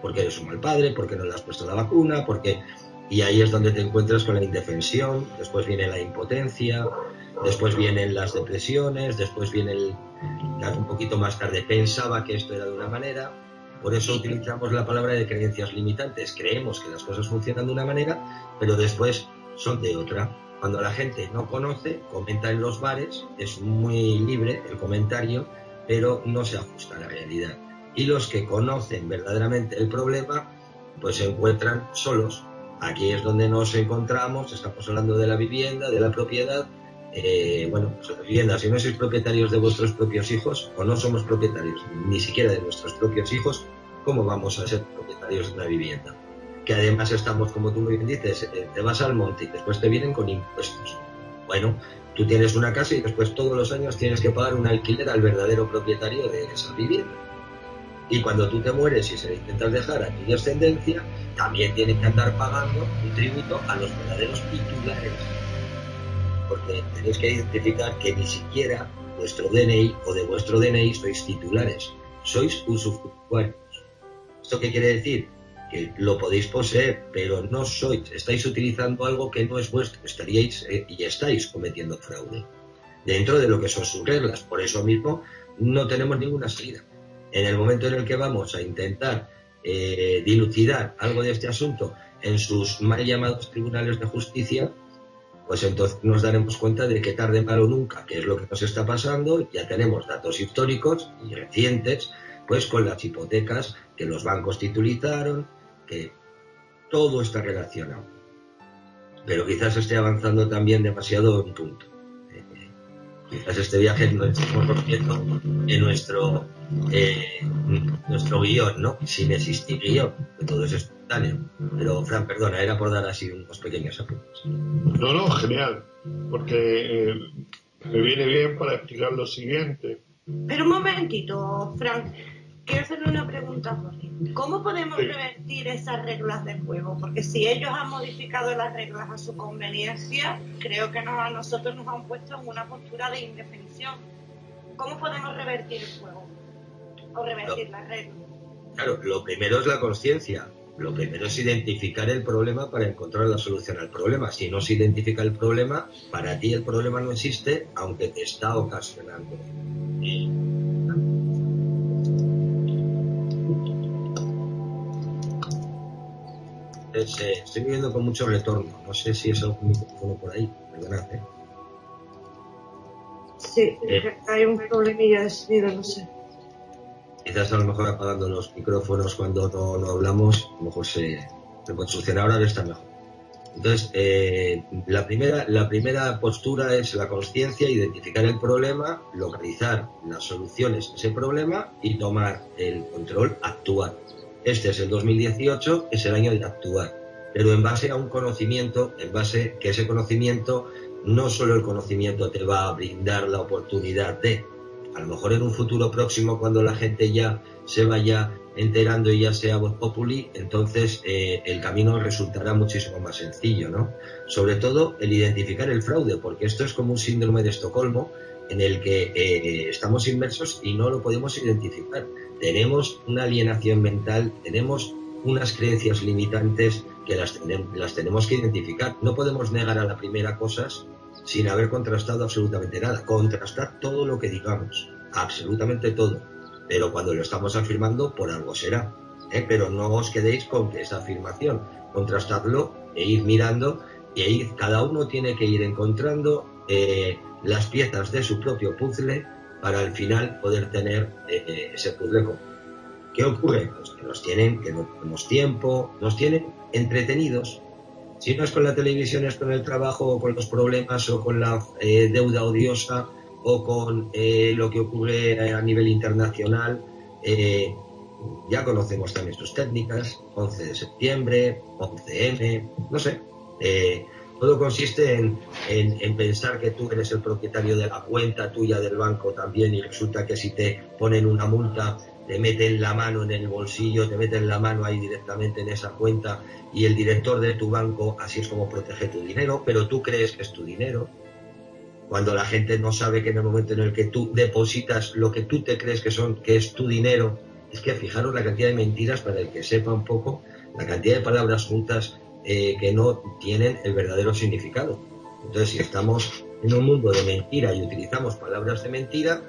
porque eres un mal padre, porque no le has puesto la vacuna, porque y ahí es donde te encuentras con la indefensión, después viene la impotencia, después vienen las depresiones, después viene el un poquito más tarde pensaba que esto era de una manera, por eso utilizamos la palabra de creencias limitantes. Creemos que las cosas funcionan de una manera, pero después son de otra. Cuando la gente no conoce, comenta en los bares, es muy libre el comentario, pero no se ajusta a la realidad. Y los que conocen verdaderamente el problema, pues se encuentran solos. Aquí es donde nos encontramos, estamos hablando de la vivienda, de la propiedad, eh, bueno, pues vivienda, si no sois propietarios de vuestros propios hijos o no somos propietarios ni siquiera de nuestros propios hijos, ¿cómo vamos a ser propietarios de una vivienda? Que además estamos, como tú muy bien dices, eh, te vas al monte y después te vienen con impuestos. Bueno, tú tienes una casa y después todos los años tienes que pagar un alquiler al verdadero propietario de esa vivienda. Y cuando tú te mueres y se intentas dejar a tu descendencia, también tienes que andar pagando un tributo a los verdaderos titulares porque tenéis que identificar que ni siquiera vuestro DNI o de vuestro DNI sois titulares, sois usufructuarios. ¿Esto qué quiere decir? Que lo podéis poseer, pero no sois, estáis utilizando algo que no es vuestro, estaríais eh, y estáis cometiendo fraude dentro de lo que son sus reglas. Por eso mismo no tenemos ninguna salida. En el momento en el que vamos a intentar eh, dilucidar algo de este asunto en sus mal llamados tribunales de justicia, pues entonces nos daremos cuenta de que tarde malo nunca, que es lo que nos está pasando, ya tenemos datos históricos y recientes, pues con las hipotecas que los bancos titulizaron, que todo está relacionado. Pero quizás esté avanzando también demasiado en punto. Quizás este viaje no estemos rompiendo en nuestro, eh, nuestro guion, ¿no? Sin existir guion, todo espontáneo. Pero, Fran, perdona, era por dar así unos pequeños apuntes. No, no, genial, porque eh, me viene bien para explicar lo siguiente. Pero un momentito, Fran quiero hacerle una pregunta, ¿Cómo podemos revertir esas reglas del juego? Porque si ellos han modificado las reglas a su conveniencia, creo que a nosotros nos han puesto en una postura de indefinición. ¿Cómo podemos revertir el juego? O revertir las reglas. Claro, lo primero es la conciencia. Lo primero es identificar el problema para encontrar la solución al problema. Si no se identifica el problema, para ti el problema no existe, aunque te está ocasionando. estoy viviendo con mucho retorno. No sé si es algún micrófono por ahí. Perdonad, ¿eh? Sí, eh. hay un problemilla de sonido, no sé. Quizás a lo mejor apagando los micrófonos cuando no, hablamos, a lo mejor se, solucionar. Ahora está mejor. Entonces, eh, la, primera, la primera postura es la conciencia, identificar el problema, localizar las soluciones a ese problema y tomar el control, actuar. Este es el 2018, es el año de actuar, pero en base a un conocimiento, en base que ese conocimiento, no solo el conocimiento te va a brindar la oportunidad de, a lo mejor en un futuro próximo, cuando la gente ya se vaya enterando y ya sea voz populi, entonces eh, el camino resultará muchísimo más sencillo, ¿no? Sobre todo el identificar el fraude, porque esto es como un síndrome de Estocolmo en el que eh, estamos inmersos y no lo podemos identificar tenemos una alienación mental, tenemos unas creencias limitantes que las, las tenemos que identificar. No podemos negar a la primera cosas sin haber contrastado absolutamente nada. Contrastar todo lo que digamos, absolutamente todo. Pero cuando lo estamos afirmando, por algo será. ¿eh? Pero no os quedéis con que esa afirmación. Contrastadlo e ir mirando e ir, cada uno tiene que ir encontrando eh, las piezas de su propio puzzle para al final poder tener eh, ese puzzle ¿Qué ocurre? Pues que nos tienen, que no tenemos tiempo, nos tienen entretenidos. Si no es con la televisión, es con el trabajo, o con los problemas, o con la eh, deuda odiosa, o con lo que ocurre a nivel internacional. ya conocemos también sus técnicas, 11 de septiembre, 11M, no sé. Todo consiste en, pensar que tú eres el propietario de la cuenta tuya del banco también y resulta que si te ponen una multa te meten la mano en el bolsillo, te meten la mano ahí directamente en esa cuenta y el director de tu banco, así es como protege tu dinero, pero tú crees que es tu dinero. Cuando la gente no sabe que en el momento en el que tú depositas lo que tú te crees que son, que es tu dinero, es que fijaros la cantidad de mentiras para el que sepa un poco, la cantidad de palabras juntas eh, que no tienen el verdadero significado. Entonces, si estamos en un mundo de mentira y utilizamos palabras de mentira,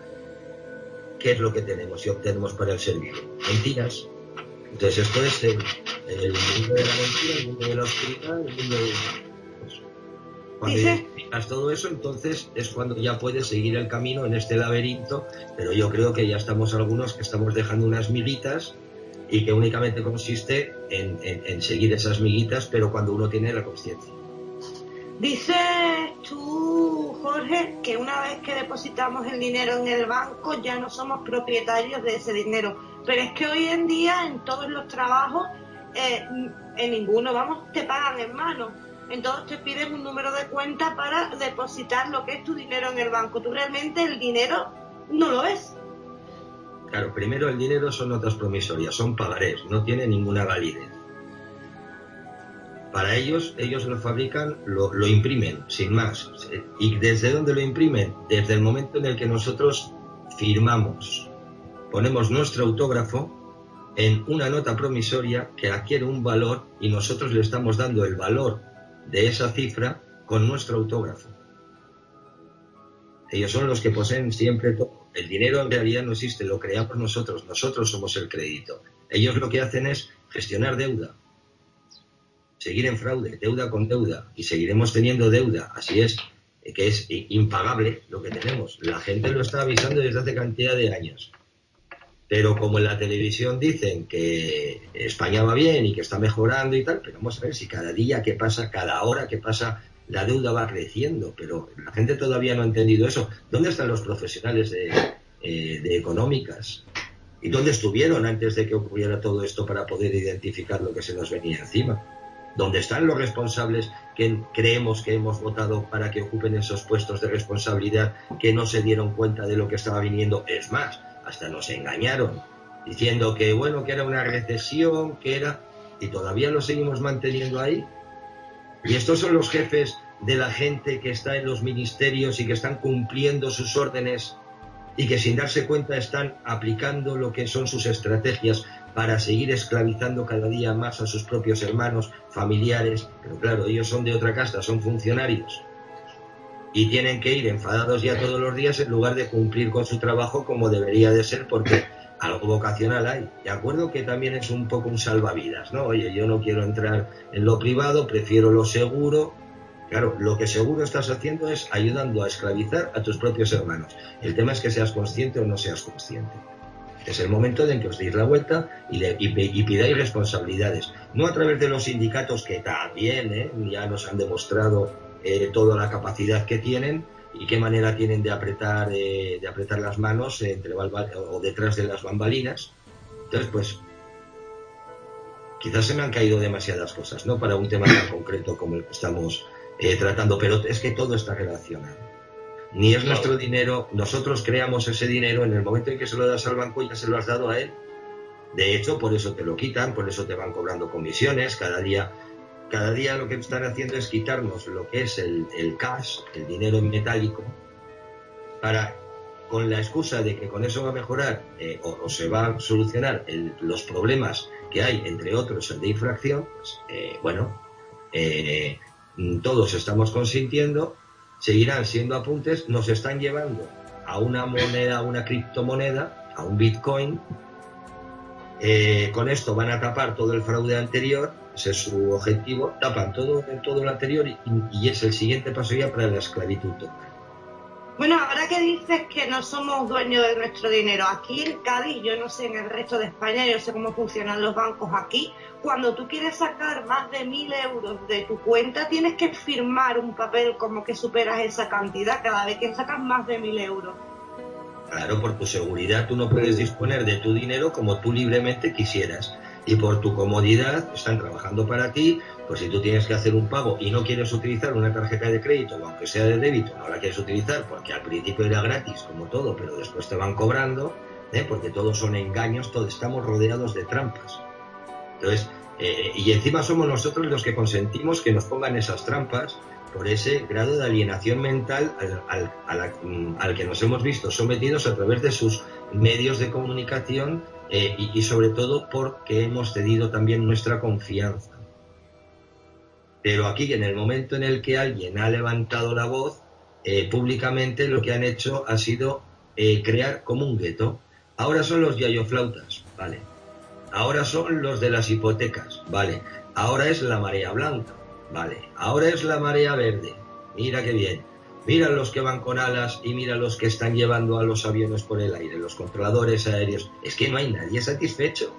¿qué es lo que tenemos y obtenemos para el servicio? Mentiras. Entonces esto es el, mundo de la mentira, el mundo de la oscuridad, el mundo de... Pues, cuando identificas todo eso, entonces es cuando ya puedes seguir el camino en este laberinto, pero yo creo que ya estamos algunos que estamos dejando unas miguitas y que únicamente consiste en seguir esas miguitas, pero cuando uno tiene la conciencia. Dices tú, Jorge, que una vez que depositamos el dinero en el banco ya no somos propietarios de ese dinero. Pero es que hoy en día en todos los trabajos, eh, en ninguno, vamos, te pagan en mano. En todos te piden un número de cuenta para depositar lo que es tu dinero en el banco. Tú realmente el dinero no lo ves. Claro, primero el dinero son notas promisorias, son pagarés, no tiene ninguna validez. Para ellos, ellos lo fabrican, lo, imprimen, sin más. ¿Y desde dónde lo imprimen? Desde el momento en el que nosotros firmamos, ponemos nuestro autógrafo en una nota promisoria que adquiere un valor y nosotros le estamos dando el valor de esa cifra con nuestro autógrafo. Ellos son los que poseen siempre todo. El dinero en realidad no existe, lo creamos nosotros, nosotros somos el crédito. Ellos lo que hacen es gestionar deuda, seguir en fraude, deuda con deuda, y seguiremos teniendo deuda. Así es, que es impagable lo que tenemos. La gente lo está avisando desde hace cantidad de años. Pero como en la televisión dicen que España va bien y que está mejorando y tal, pero vamos a ver si cada día que pasa, cada hora que pasa, la deuda va creciendo. Pero la gente todavía no ha entendido eso. ¿Dónde están los profesionales de, eh, de económicas? ¿Y dónde estuvieron antes de que ocurriera todo esto para poder identificar lo que se nos venía encima? ¿Dónde están los responsables que creemos que hemos votado para que ocupen esos puestos de responsabilidad que no se dieron cuenta de lo que estaba viniendo? Es más, hasta nos engañaron diciendo que bueno, que era una recesión, que era y todavía lo seguimos manteniendo ahí. Y estos son los jefes de la gente que está en los ministerios y que están cumpliendo sus órdenes y que sin darse cuenta están aplicando lo que son sus estrategias para seguir esclavizando cada día más a sus propios hermanos, familiares, pero claro, ellos son de otra casta, son funcionarios y tienen que ir enfadados ya todos los días en lugar de cumplir con su trabajo como debería de ser porque algo vocacional hay. De acuerdo que también es un poco un salvavidas, ¿no? Oye, yo no quiero entrar en lo privado, prefiero lo seguro. Claro, lo que seguro estás haciendo es ayudando a esclavizar a tus propios hermanos. El tema es que seas consciente o no seas consciente. Es el momento en que os deis la vuelta y, pidáis responsabilidades. No a través de los sindicatos que también ¿eh? ya nos han demostrado eh, toda la capacidad que tienen y qué manera tienen de apretar, eh, de apretar las manos entre o detrás de las bambalinas. Entonces, pues, quizás se me han caído demasiadas cosas, ¿no? Para un tema tan concreto como el que estamos tratando, pero es que todo está relacionado ni es nuestro dinero, nosotros creamos ese dinero en el momento en que se lo das al banco ya se lo has dado a él. De hecho, por eso te lo quitan, por eso te van cobrando comisiones, cada día, cada día lo que están haciendo es quitarnos lo que es el, cash, el dinero en metálico, para, con la excusa de que con eso va a mejorar eh, o, se va a solucionar los problemas que hay, entre otros el de infracción, pues, eh, bueno, eh, todos estamos consintiendo seguirán siendo apuntes, nos están llevando a una moneda, a una criptomoneda, a un Bitcoin. Eh, con esto van a tapar todo el fraude anterior, ese es su objetivo, tapan todo, todo lo anterior y, y es el siguiente paso ya para la esclavitud bueno, ahora que dices que no somos dueños de nuestro dinero, aquí en Cádiz, yo no sé en el resto de España, yo sé cómo funcionan los bancos aquí, cuando tú quieres sacar más de mil euros de tu cuenta, tienes que firmar un papel como que superas esa cantidad cada vez que sacas más de mil euros. Claro, por tu seguridad tú no puedes disponer de tu dinero como tú libremente quisieras. Y por tu comodidad están trabajando para ti, pues si tú tienes que hacer un pago y no quieres utilizar una tarjeta de crédito, aunque sea de débito, no la quieres utilizar porque al principio era gratis, como todo, pero después te van cobrando, ¿eh? porque todos son engaños, todos estamos rodeados de trampas. Entonces, eh, y encima somos nosotros los que consentimos que nos pongan esas trampas por ese grado de alienación mental al, que nos hemos visto sometidos a través de sus medios de comunicación eh, y, sobre todo porque hemos cedido también nuestra confianza. Pero aquí, en el momento en el que alguien ha levantado la voz, eh, públicamente lo que han hecho ha sido crear como un gueto. Ahora son los yayoflautas, ¿vale? Ahora son los de las hipotecas, vale. Ahora es la marea blanca, vale. Ahora es la marea verde. Mira qué bien. Mira los que van con alas y mira los que están llevando a los aviones por el aire, los controladores aéreos. Es que no hay nadie satisfecho.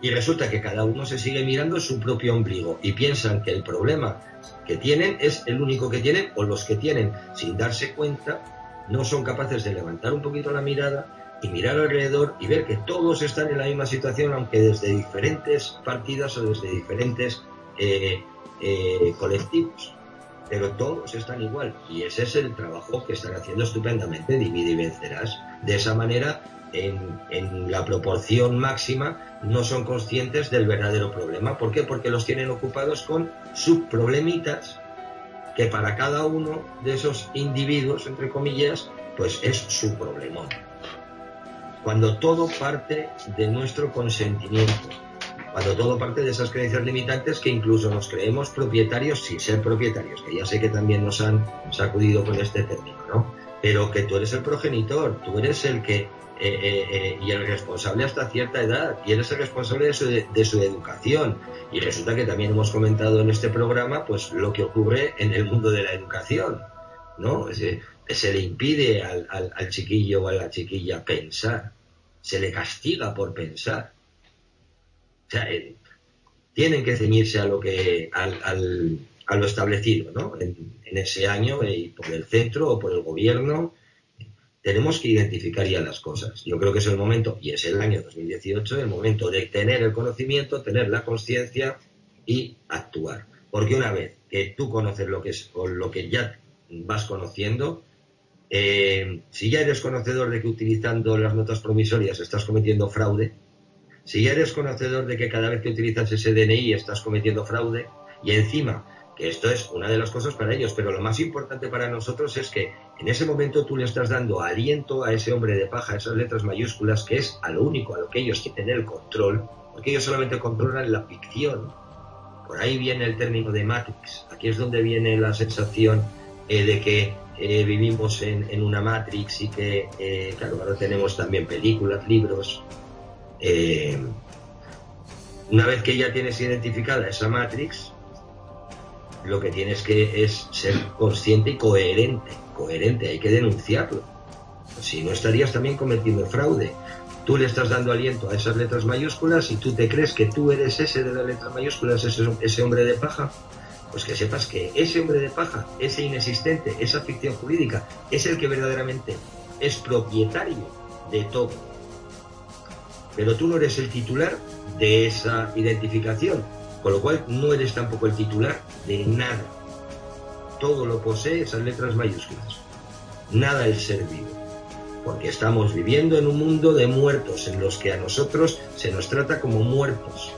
Y resulta que cada uno se sigue mirando su propio ombligo y piensan que el problema que tienen es el único que tienen o los que tienen, sin darse cuenta, no son capaces de levantar un poquito la mirada y mirar alrededor y ver que todos están en la misma situación, aunque desde diferentes partidas o desde diferentes eh, eh, colectivos. Pero todos están igual. Y ese es el trabajo que están haciendo estupendamente, divide y vencerás. De esa manera, en, en, la proporción máxima, no son conscientes del verdadero problema. ¿Por qué? Porque los tienen ocupados con subproblemitas que para cada uno de esos individuos, entre comillas, pues es su problemón cuando todo parte de nuestro consentimiento, cuando todo parte de esas creencias limitantes que incluso nos creemos propietarios sin ser propietarios, que ya sé que también nos han sacudido con este término, ¿no? Pero que tú eres el progenitor, tú eres el que, eh, eh, eh, y el responsable hasta cierta edad, y eres el responsable de su, de su, educación. Y resulta que también hemos comentado en este programa, pues, lo que ocurre en el mundo de la educación, ¿no? se le impide al, al, chiquillo o a la chiquilla pensar, se le castiga por pensar. O sea, tienen que ceñirse a lo que al, a lo establecido, ¿no? En, ese año por el centro o por el gobierno tenemos que identificar ya las cosas. Yo creo que es el momento, y es el año 2018, el momento de tener el conocimiento, tener la conciencia y actuar. Porque una vez que tú conoces lo que es o lo que ya vas conociendo, eh, si ya eres conocedor de que utilizando las notas promisorias estás cometiendo fraude, si ya eres conocedor de que cada vez que utilizas ese DNI estás cometiendo fraude, y encima, esto es una de las cosas para ellos, pero lo más importante para nosotros es que en ese momento tú le estás dando aliento a ese hombre de paja, esas letras mayúsculas, que es a lo único a lo que ellos tienen el control, porque ellos solamente controlan la ficción. Por ahí viene el término de Matrix, aquí es donde viene la sensación eh, de que eh, vivimos en, una Matrix y que, eh, claro, tenemos también películas, libros. Eh, una vez que ya tienes identificada esa Matrix, lo que tienes que es ser consciente y coherente. Coherente, hay que denunciarlo. Si no estarías también cometiendo fraude. Tú le estás dando aliento a esas letras mayúsculas y tú te crees que tú eres ese de las letras mayúsculas, ese, hombre de paja pues que sepas que ese hombre de paja, ese inexistente, esa ficción jurídica, es el que verdaderamente es propietario de todo. Pero tú no eres el titular de esa identificación, con lo cual no eres tampoco el titular de nada. Todo lo posee esas letras mayúsculas. Nada es ser vivo. Porque estamos viviendo en un mundo de muertos en los que a nosotros se nos trata como muertos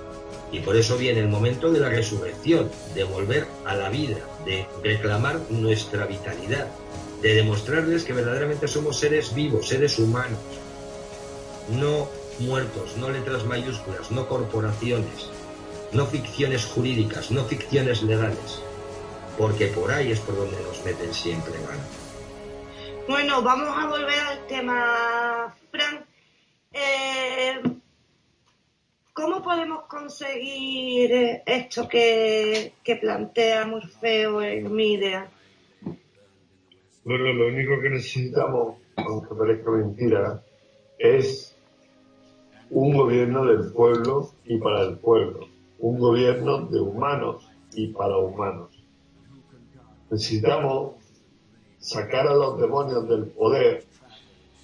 y por eso viene el momento de la resurrección, de volver a la vida, de reclamar nuestra vitalidad, de demostrarles que verdaderamente somos seres vivos, seres humanos, no muertos, no letras mayúsculas, no corporaciones, no ficciones jurídicas, no ficciones legales, porque por ahí es por donde nos meten siempre mano. Bueno, vamos a volver al tema, Frank. Eh, ¿Cómo podemos conseguir eh, esto que, plantea Morfeo en mi idea? Bueno, lo único que necesitamos, aunque parezca mentira, es un gobierno del pueblo y para el pueblo, un gobierno de humanos y para humanos. Necesitamos sacar a los demonios del poder,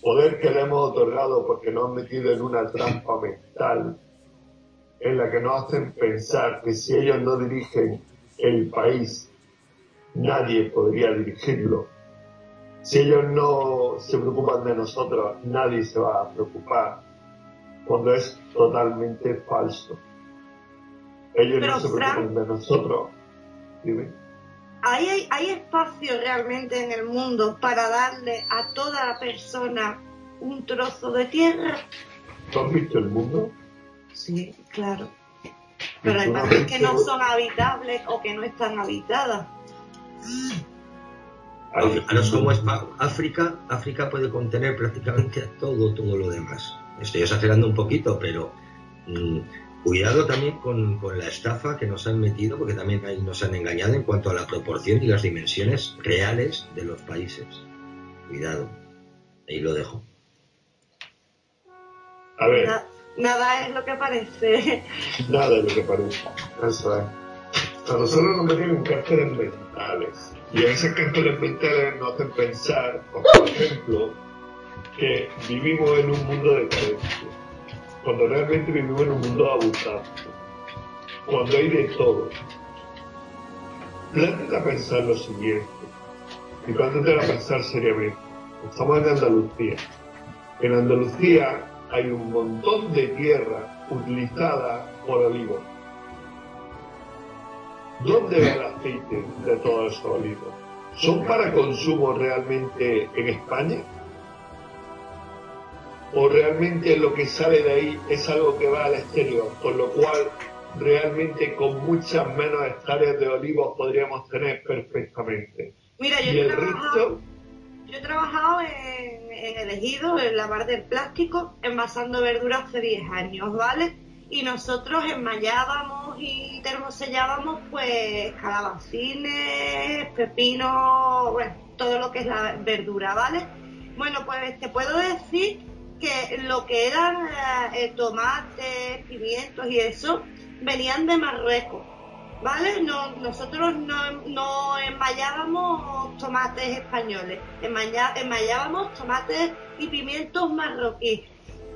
poder que le hemos otorgado porque nos han metido en una trampa mental en la que nos hacen pensar que si ellos no dirigen el país, nadie podría dirigirlo. Si ellos no se preocupan de nosotros, nadie se va a preocupar, cuando es totalmente falso. Ellos no se preocupan de nosotros. ¿Hay, ¿Hay espacio realmente en el mundo para darle a toda persona un trozo de tierra? ¿Tú has visto el mundo? Sí, claro. Pero hay partes que no son habitables o que no están habitadas. Ahora, como es África, África puede contener prácticamente a todo, todo lo demás. Estoy exagerando un poquito, pero mm, cuidado también con, la estafa que nos han metido, porque también ahí nos han engañado en cuanto a la proporción y las dimensiones reales de los países. Cuidado. Ahí lo dejo. A ver. nada es lo que parece. Nada es lo que parece. Eso es. A nosotros nos meten en cárceles mentales. Y esas cárceles mentales nos hacen pensar, por ejemplo, que vivimos en un mundo de carencia. Cuando realmente vivimos en un mundo abusado. Cuando hay de todo. Plántate a pensar lo siguiente. Y plántate a pensar seriamente. Estamos en Andalucía. En Andalucía hay un montón de tierra utilizada por olivos. ¿Dónde va el aceite de todos esos olivos? ¿Son para consumo realmente en España? ¿O realmente lo que sale de ahí es algo que va al exterior? Con lo cual, realmente con muchas menos hectáreas de olivos podríamos tener perfectamente. Mira, yo, he, trabajado, yo he trabajado en, en el ejido, en la bar del plástico, envasando verduras hace 10 años, ¿vale? y nosotros enmayábamos y termosellábamos pues calabacines, pepinos, bueno, todo lo que es la verdura, ¿vale? Bueno, pues te puedo decir que lo que eran eh, tomates, pimientos y eso, venían de Marruecos, ¿vale? No, nosotros no, no enmayábamos tomates españoles, enmayábamos tomates y pimientos marroquíes.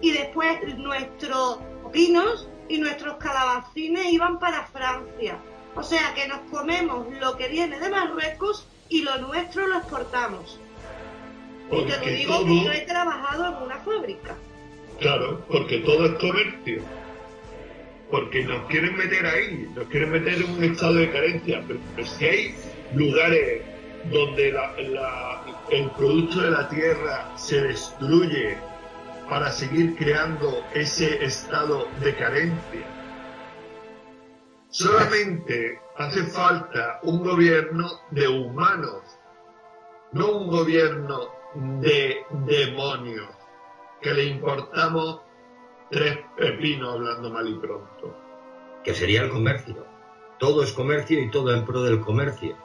Y después nuestro pinos y nuestros calabacines iban para Francia. O sea que nos comemos lo que viene de Marruecos y lo nuestro lo exportamos. Y te lo digo que yo he trabajado en una fábrica. Claro, porque todo es comercio. Porque nos quieren meter ahí, nos quieren meter en un estado de carencia. Pero, si hay lugares donde el producto de la tierra se destruye para seguir creando ese estado de carencia. Solamente hace falta un gobierno de humanos, no un gobierno de demonios, que le importamos tres pepinos hablando mal y pronto. Que sería el comercio. Todo es comercio y todo en pro del comercio.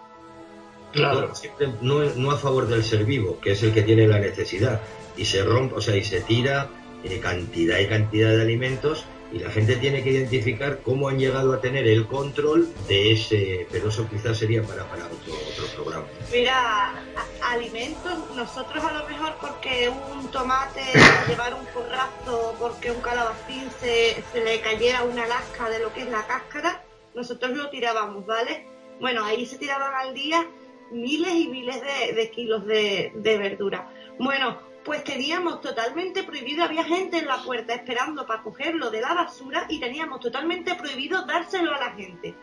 Claro. No, no a favor del ser vivo, que es el que tiene la necesidad, y se rompe, o sea, y se tira eh, cantidad y cantidad de alimentos y la gente tiene que identificar cómo han llegado a tener el control de ese, pero eso quizás sería para, para otro, otro programa. Mira, alimentos, nosotros a lo mejor porque un tomate llevar un porrazo, porque un calabacín se, se le cayera una lasca de lo que es la cáscara, nosotros lo tirábamos, ¿vale? Bueno, ahí se tiraban al día miles y miles de, kilos de verdura. Bueno, pues teníamos totalmente prohibido, había gente en la puerta esperando para cogerlo de la basura y teníamos totalmente prohibido dárselo a la gente.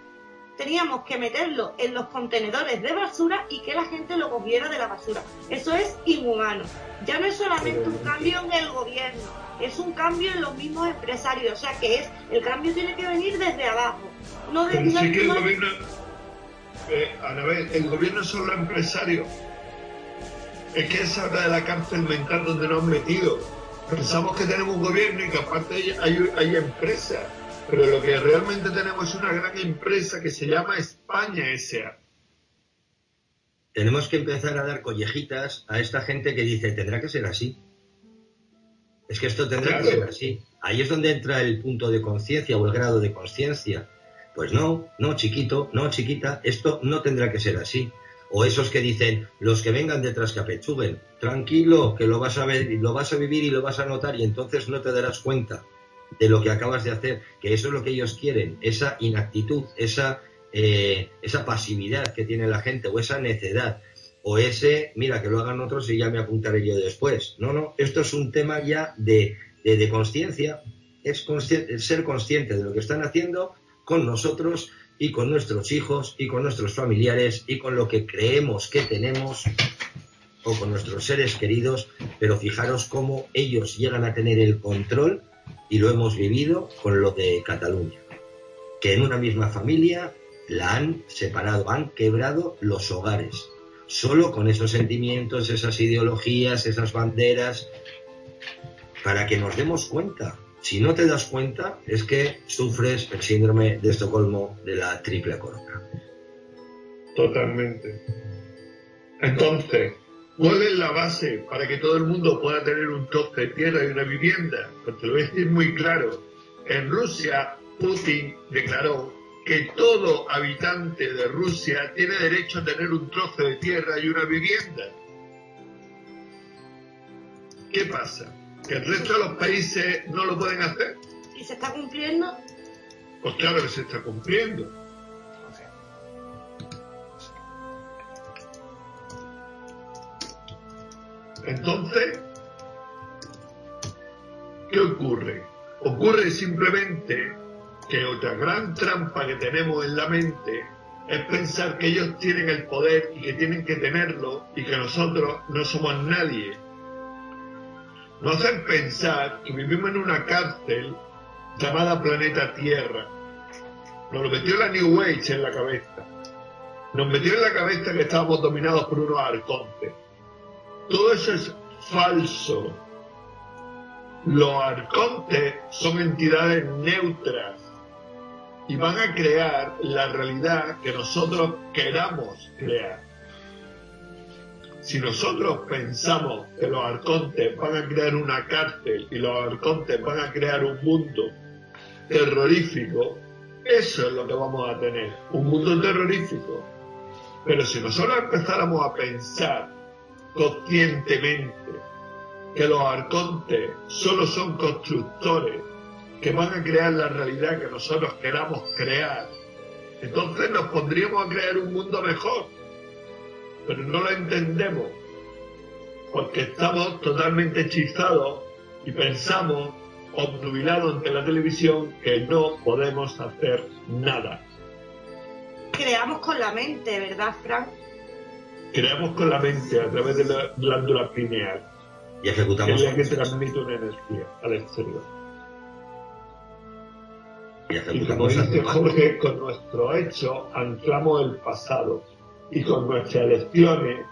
Teníamos que meterlo en los contenedores de basura y que la gente lo cogiera de la basura. Eso es inhumano. Ya no es solamente un cambio en el gobierno, es un cambio en los mismos empresarios. O sea que es, el cambio tiene que venir desde abajo. No desde el gobierno, eh, el gobierno es solo empresario es que esa habla de la cárcel mental donde nos han metido. Pensamos que tenemos un gobierno y que aparte hay, hay, empresas, pero lo que realmente tenemos es una gran empresa que se llama España S.A. Tenemos que empezar a dar collejitas a esta gente que dice, tendrá que ser así. Es que esto tendrá que ser así. Ahí es donde entra el punto de conciencia o el grado de conciencia. Pues no, no, chiquito, no, chiquita, esto no tendrá que ser así o esos que dicen los que vengan detrás que apechuguen, tranquilo, que lo vas a ver, lo vas a vivir y lo vas a notar y entonces no te darás cuenta de lo que acabas de hacer, que eso es lo que ellos quieren, esa inactitud, esa, eh, esa pasividad que tiene la gente o esa necedad. o ese, mira, que lo hagan otros y ya me apuntaré yo después. No, no, esto es un tema ya de, de, conciencia, es ser consciente de lo que están haciendo con nosotros y con nuestros hijos y con nuestros familiares y con lo que creemos que tenemos o con nuestros seres queridos, pero fijaros cómo ellos llegan a tener el control y lo hemos vivido con lo de Cataluña, que en una misma familia la han separado, han quebrado los hogares, solo con esos sentimientos, esas ideologías, esas banderas, para que nos demos cuenta. Si no te das cuenta, es que sufres el síndrome de Estocolmo de la triple corona. Totalmente. Entonces, ¿cuál es la base para que todo el mundo pueda tener un trozo de tierra y una vivienda? Pues te lo voy a decir muy claro. En Rusia, Putin declaró que todo habitante de Rusia tiene derecho a tener un trozo de tierra y una vivienda. ¿Qué pasa? ¿Que el resto de los países no lo pueden hacer? ¿Y se está cumpliendo? Pues claro que se está cumpliendo. Entonces, ¿qué ocurre? Ocurre simplemente que otra gran trampa que tenemos en la mente es pensar que ellos tienen el poder y que tienen que tenerlo y que nosotros no somos nadie. Nos hacen pensar que vivimos en una cárcel llamada planeta Tierra. Nos lo metió la New Age en la cabeza. Nos metió en la cabeza que estábamos dominados por unos arcontes. Todo eso es falso. Los arcontes son entidades neutras y van a crear la realidad que nosotros queramos crear. Si nosotros pensamos que los arcontes van a crear una cárcel y los arcontes van a crear un mundo terrorífico, eso es lo que vamos a tener, un mundo terrorífico. Pero si nosotros empezáramos a pensar conscientemente que los arcontes solo son constructores que van a crear la realidad que nosotros queramos crear. Entonces nos pondríamos a crear un mundo mejor, pero no lo entendemos, porque estamos totalmente hechizados y pensamos, obnubilados ante la televisión, que no podemos hacer nada. Creamos con la mente, ¿verdad, Frank? Creamos con la mente a través de la glándula pineal. Y ejecutamos. Que es la que transmite una energía al exterior. Y como dice Jorge, con nuestro hecho anclamos el pasado y con nuestras elecciones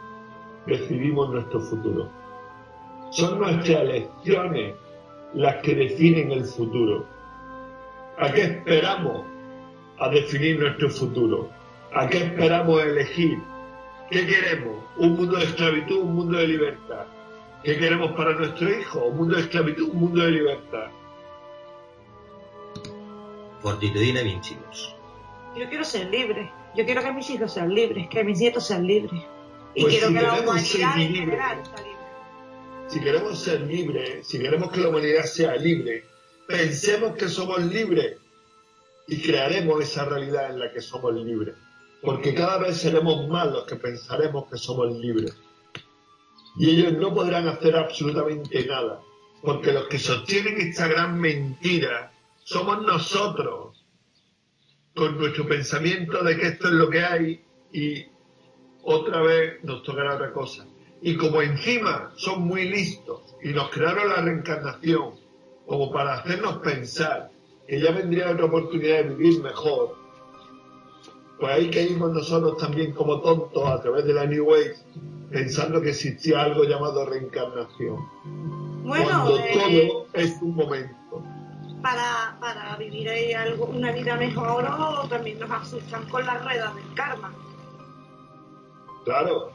decidimos nuestro futuro. Son nuestras elecciones las que definen el futuro. ¿A qué esperamos a definir nuestro futuro? ¿A qué esperamos elegir? ¿Qué queremos? ¿Un mundo de esclavitud, un mundo de libertad? ¿Qué queremos para nuestro hijo? ¿Un mundo de esclavitud, un mundo de libertad? Fortitudina Vincimus. Yo quiero ser libre. Yo quiero que mis hijos sean libres, que mis nietos sean libres. Y pues quiero si que la humanidad en libres, general sea libre. Si queremos ser libres, si queremos que la humanidad sea libre, pensemos que somos libres y crearemos esa realidad en la que somos libres. Porque cada vez seremos más los que pensaremos que somos libres. Y ellos no podrán hacer absolutamente nada. Porque los que sostienen esta gran mentira somos nosotros, con nuestro pensamiento de que esto es lo que hay y otra vez nos tocará otra cosa. Y como encima son muy listos y nos crearon la reencarnación como para hacernos pensar que ya vendría otra oportunidad de vivir mejor, pues ahí caímos nosotros también como tontos a través de la New Age pensando que existía algo llamado reencarnación. Bueno, cuando eh, todo es un momento. Para, para vivir ahí algo, una vida mejor o también nos asustan con las ruedas del karma. Claro.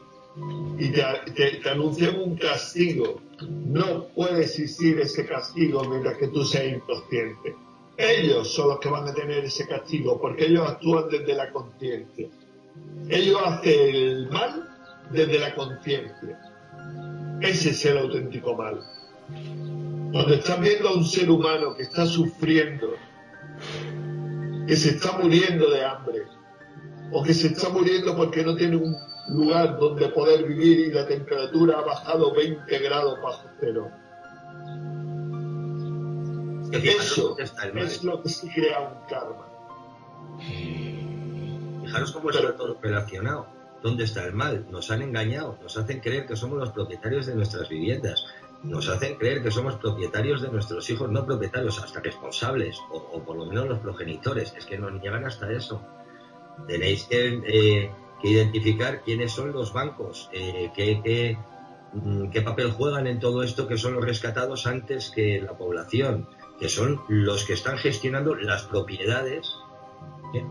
Y te, te- te anuncian un castigo. No puede existir ese castigo mientras que tú seas inconsciente. Ellos son los que van a tener ese castigo porque ellos actúan desde la conciencia. Ellos hacen el mal desde la conciencia. Ese es el auténtico mal. Cuando estás viendo a un ser humano que está sufriendo, que se está muriendo de hambre, o que se está muriendo porque no tiene un lugar donde poder vivir y la temperatura ha bajado 20 grados bajo cero. Eso es lo que se crea un karma. Fijaros cómo está todo relacionado. ¿Dónde está el mal? Nos han engañado, nos hacen creer que somos los propietarios de nuestras viviendas, nos hacen creer que somos propietarios de nuestros hijos, no propietarios, hasta responsables, o, por lo menos los progenitores. Es que nos llegan hasta eso. Tenéis que, eh, identificar quiénes son los bancos, eh, qué, mm, qué papel juegan en todo esto, que son los rescatados antes que la población, que son los que están gestionando las propiedades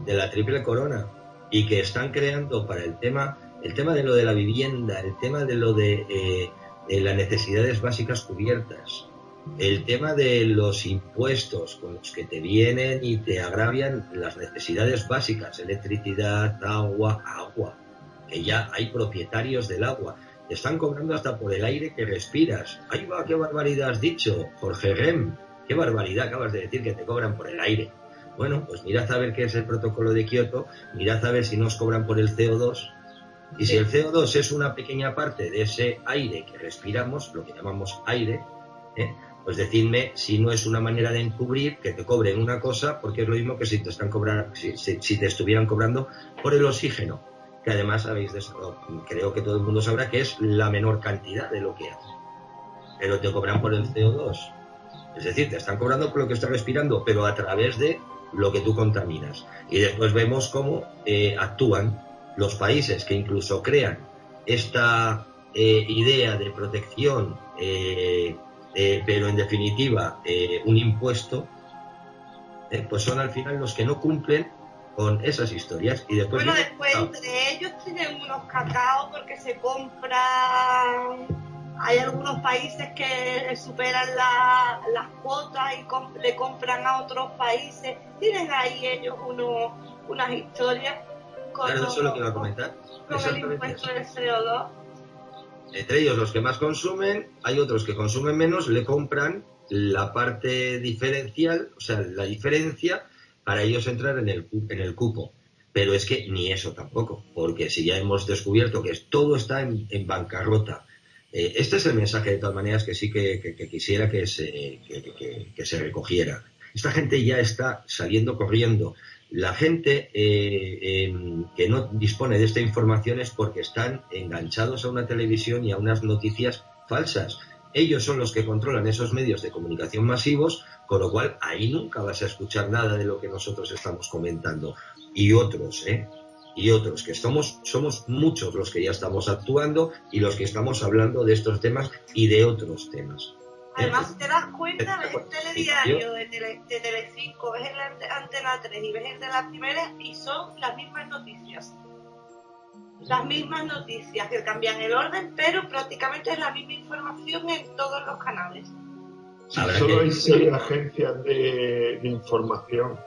de la triple corona y que están creando para el tema, el tema de lo de la vivienda, el tema de lo de, eh, las necesidades básicas cubiertas, el tema de los impuestos con los que te vienen y te agravian las necesidades básicas, electricidad, agua, agua, que ya hay propietarios del agua. Te están cobrando hasta por el aire que respiras. Ahí va, qué barbaridad has dicho, Jorge Rem. Qué barbaridad acabas de decir que te cobran por el aire. Bueno, pues mirad a ver qué es el protocolo de Kioto, mirad a ver si nos cobran por el CO2. Y si el CO2 es una pequeña parte de ese aire que respiramos, lo que llamamos aire, ¿eh? pues decidme si no es una manera de encubrir que te cobren una cosa, porque es lo mismo que si te están cobrando, si, te estuvieran cobrando por el oxígeno, que además habéis creo que todo el mundo sabrá que es la menor cantidad de lo que hace. Pero te cobran por el CO2. Es decir, te están cobrando por lo que estás respirando, pero a través de lo que tú contaminas. Y después vemos cómo eh, actúan los países que incluso crean esta eh, idea de protección, eh, pero en definitiva un impuesto, pues son al final los que no cumplen con esas historias y después bueno después entre ellos tienen unos cacao porque se compran hay algunos países que superan las cuotas y le compran a otros países. Tienen ahí ellos uno, unas historias con, eso lo que iba a comentar. con el impuesto del CO2. Entre ellos los que más consumen, hay otros que consumen menos, le compran la parte diferencial, o sea, la diferencia para ellos entrar en el, en el cupo. Pero es que ni eso tampoco, porque si ya hemos descubierto que todo está en, en bancarrota, eh, este es el mensaje, de todas maneras, que sí que, quisiera que se, que, se recogiera. Esta gente ya está saliendo corriendo. La gente eh, em, que no dispone de esta información es porque están enganchados a una televisión y a unas noticias falsas. Ellos son los que controlan esos medios de comunicación masivos, con lo cual ahí nunca vas a escuchar nada de lo que nosotros estamos comentando. Y otros, ¿eh? y otros, que somos, somos muchos los que ya estamos actuando y los que estamos hablando de estos temas y de otros temas. Además, si te das cuenta, ves el telediario de, tele, de Telecinco, ves el Antena 3 y ves el de la primera y son las mismas noticias. Las mismas noticias que cambian el orden, pero prácticamente es la misma información en todos los canales. solo hay seis agencias de información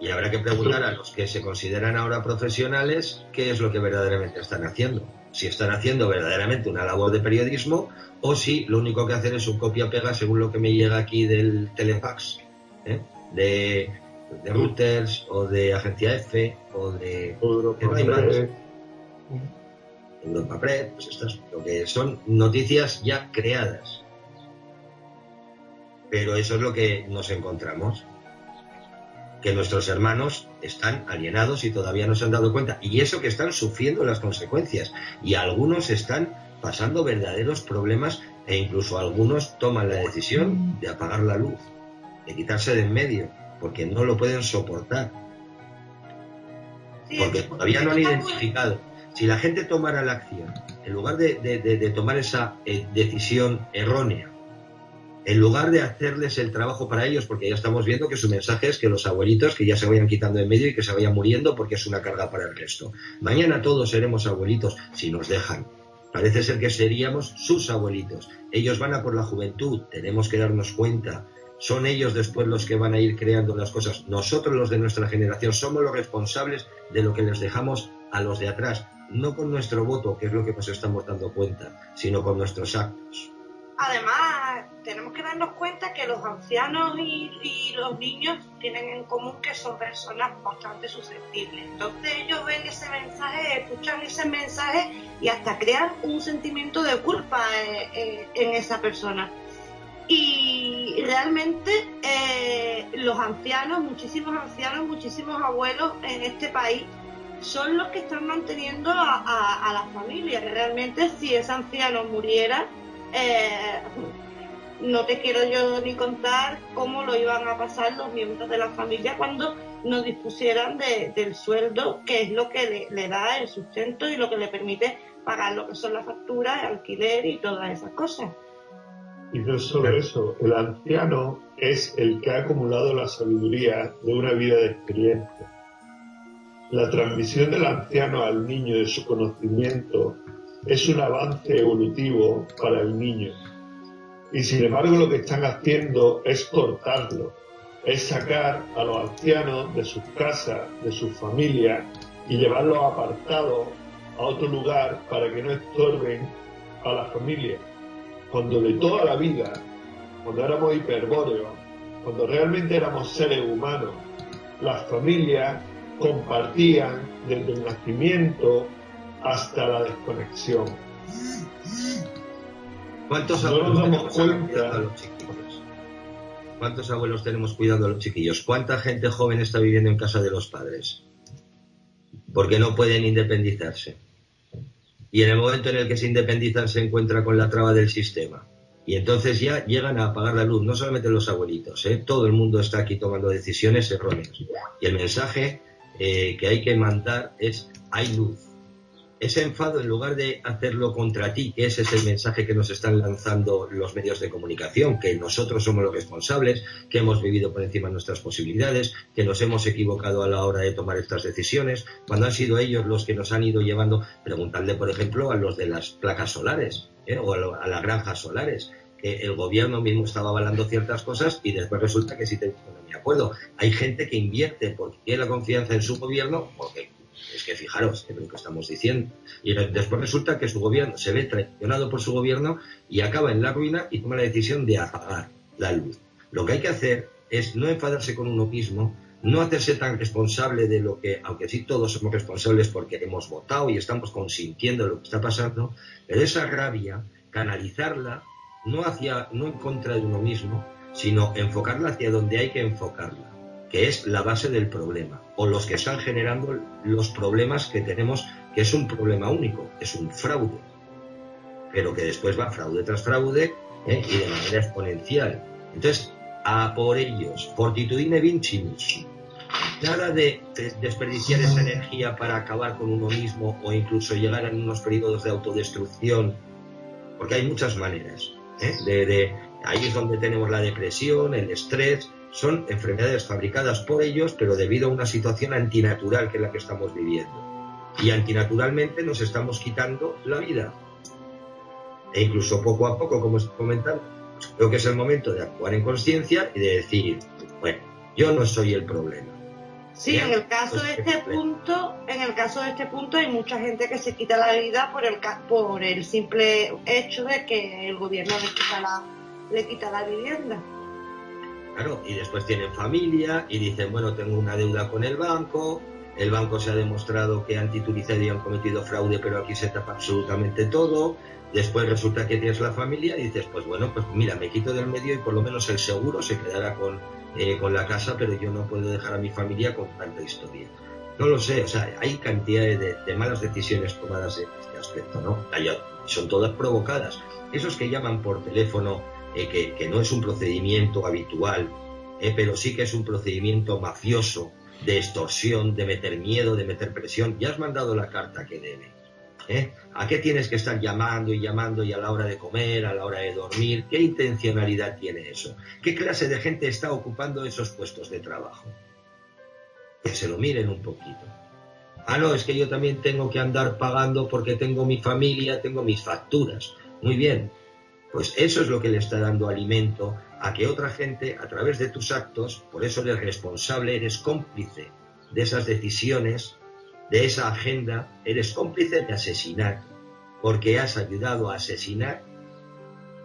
y habrá que preguntar a los que se consideran ahora profesionales qué es lo que verdaderamente están haciendo. Si están haciendo verdaderamente una labor de periodismo o si lo único que hacen es un copia-pega según lo que me llega aquí del telefax, ¿eh? de, de, Reuters o de Agencia F o de Europa Press. Europa Press, pues estas, lo que son noticias ya creadas. Pero eso es lo que nos encontramos que nuestros hermanos están alienados y todavía no se han dado cuenta. Y eso que están sufriendo las consecuencias. Y algunos están pasando verdaderos problemas e incluso algunos toman la decisión de apagar la luz, de quitarse de en medio, porque no lo pueden soportar. Porque todavía no han identificado. Si la gente tomara la acción, en lugar de, tomar esa eh, decisión errónea, en lugar de hacerles el trabajo para ellos, porque ya estamos viendo que su mensaje es que los abuelitos que ya se vayan quitando de medio y que se vayan muriendo porque es una carga para el resto. Mañana todos seremos abuelitos si nos dejan. Parece ser que seríamos sus abuelitos. Ellos van a por la juventud, tenemos que darnos cuenta. Son ellos después los que van a ir creando las cosas. Nosotros los de nuestra generación somos los responsables de lo que les dejamos a los de atrás, no con nuestro voto, que es lo que nos estamos dando cuenta, sino con nuestros actos. Además, tenemos que darnos cuenta que los ancianos y, los niños tienen en común que son personas bastante susceptibles. Entonces ellos ven ese mensaje, escuchan ese mensaje y hasta crean un sentimiento de culpa eh, eh, en esa persona. Y realmente eh, los ancianos, muchísimos ancianos, muchísimos abuelos en este país son los que están manteniendo a, a, a la familia. Realmente si ese anciano muriera, no te quiero yo ni contar cómo lo iban a pasar los miembros de la familia cuando nos dispusieran del sueldo, que es lo que le, da el sustento y lo que le permite pagar lo que son las facturas, el alquiler y todas esas cosas. Y no solo eso, el anciano es el que ha acumulado la sabiduría de una vida de experiencia. La transmisión del anciano al niño de su conocimiento es un avance evolutivo para el niño. Y sin embargo lo que están haciendo es cortarlo, es sacar a los ancianos de sus casas, de sus familias y llevarlos apartados a otro lugar para que no estorben a la familia. Cuando de toda la vida, cuando éramos hiperbóreos, cuando realmente éramos seres humanos, las familias compartían desde el nacimiento hasta la desconexión. ¿Cuántos abuelos tenemos cuidando a los chiquillos? ¿Cuántos abuelos tenemos cuidando a los chiquillos? ¿Cuánta gente joven está viviendo en casa de los padres? Porque no pueden independizarse. Y en el momento en el que se independizan se encuentra con la traba del sistema. Y entonces ya llegan a apagar la luz, no solamente los abuelitos, ¿eh? todo el mundo está aquí tomando decisiones erróneas. Y el mensaje eh, que hay que mandar es, hay luz, ese enfado, en lugar de hacerlo contra ti, que ese es el mensaje que nos están lanzando los medios de comunicación, que nosotros somos los responsables, que hemos vivido por encima de nuestras posibilidades, que nos hemos equivocado a la hora de tomar estas decisiones, cuando han sido ellos los que nos han ido llevando, preguntarle, por ejemplo, a los de las placas solares ¿eh? o a, las granjas solares, que el gobierno mismo estaba avalando ciertas cosas y después resulta que sí te no me acuerdo. Hay gente que invierte porque tiene la confianza en su gobierno, porque es que fijaros en lo que estamos diciendo. Y después resulta que su gobierno se ve traicionado por su gobierno y acaba en la ruina y toma la decisión de apagar la luz. Lo que hay que hacer es no enfadarse con uno mismo, no hacerse tan responsable de lo que, aunque sí todos somos responsables porque hemos votado y estamos consintiendo lo que está pasando, pero esa rabia, canalizarla no hacia, no en contra de uno mismo, sino enfocarla hacia donde hay que enfocarla que es la base del problema, o los que están generando los problemas que tenemos, que es un problema único, es un fraude, pero que después va fraude tras fraude ¿eh? y de manera exponencial. Entonces, a por ellos, fortitudine vincimus. Nada de desperdiciar esa energía para acabar con uno mismo o incluso llegar a unos periodos de autodestrucción, porque hay muchas maneras. ¿eh? de, ahí es donde tenemos la depresión, el estrés, son enfermedades fabricadas por ellos, pero debido a una situación antinatural que es la que estamos viviendo. Y antinaturalmente nos estamos quitando la vida. E incluso poco a poco, como estoy comentando, creo que es el momento de actuar en conciencia y de decir, bueno, yo no soy el problema. Sí, en el caso de este punto, en el caso de este punto hay mucha gente que se quita la vida por el por el simple hecho de que el gobierno le quita la, le quita la vivienda. Claro, y después tienen familia y dicen, bueno, tengo una deuda con el banco, el banco se ha demostrado que han titulizado han cometido fraude, pero aquí se tapa absolutamente todo. Después resulta que tienes la familia y dices, pues bueno, pues mira, me quito del medio y por lo menos el seguro se quedará con, eh, con la casa, pero yo no puedo dejar a mi familia con tanta historia. No lo sé, o sea, hay cantidades de, malas decisiones tomadas en este aspecto, ¿no? son todas provocadas. Esos que llaman por teléfono eh, que, no es un procedimiento habitual, eh, pero sí que es un procedimiento mafioso de extorsión, de meter miedo, de meter presión. Ya has mandado la carta que debe. ¿eh? ¿A qué tienes que estar llamando y llamando y a la hora de comer, a la hora de dormir? ¿Qué intencionalidad tiene eso? ¿Qué clase de gente está ocupando esos puestos de trabajo? Que se lo miren un poquito. Ah, no, es que yo también tengo que andar pagando porque tengo mi familia, tengo mis facturas. Muy bien, pues eso es lo que le está dando alimento a que otra gente, a través de tus actos, por eso eres responsable, eres cómplice de esas decisiones, de esa agenda, eres cómplice de asesinar, porque has ayudado a asesinar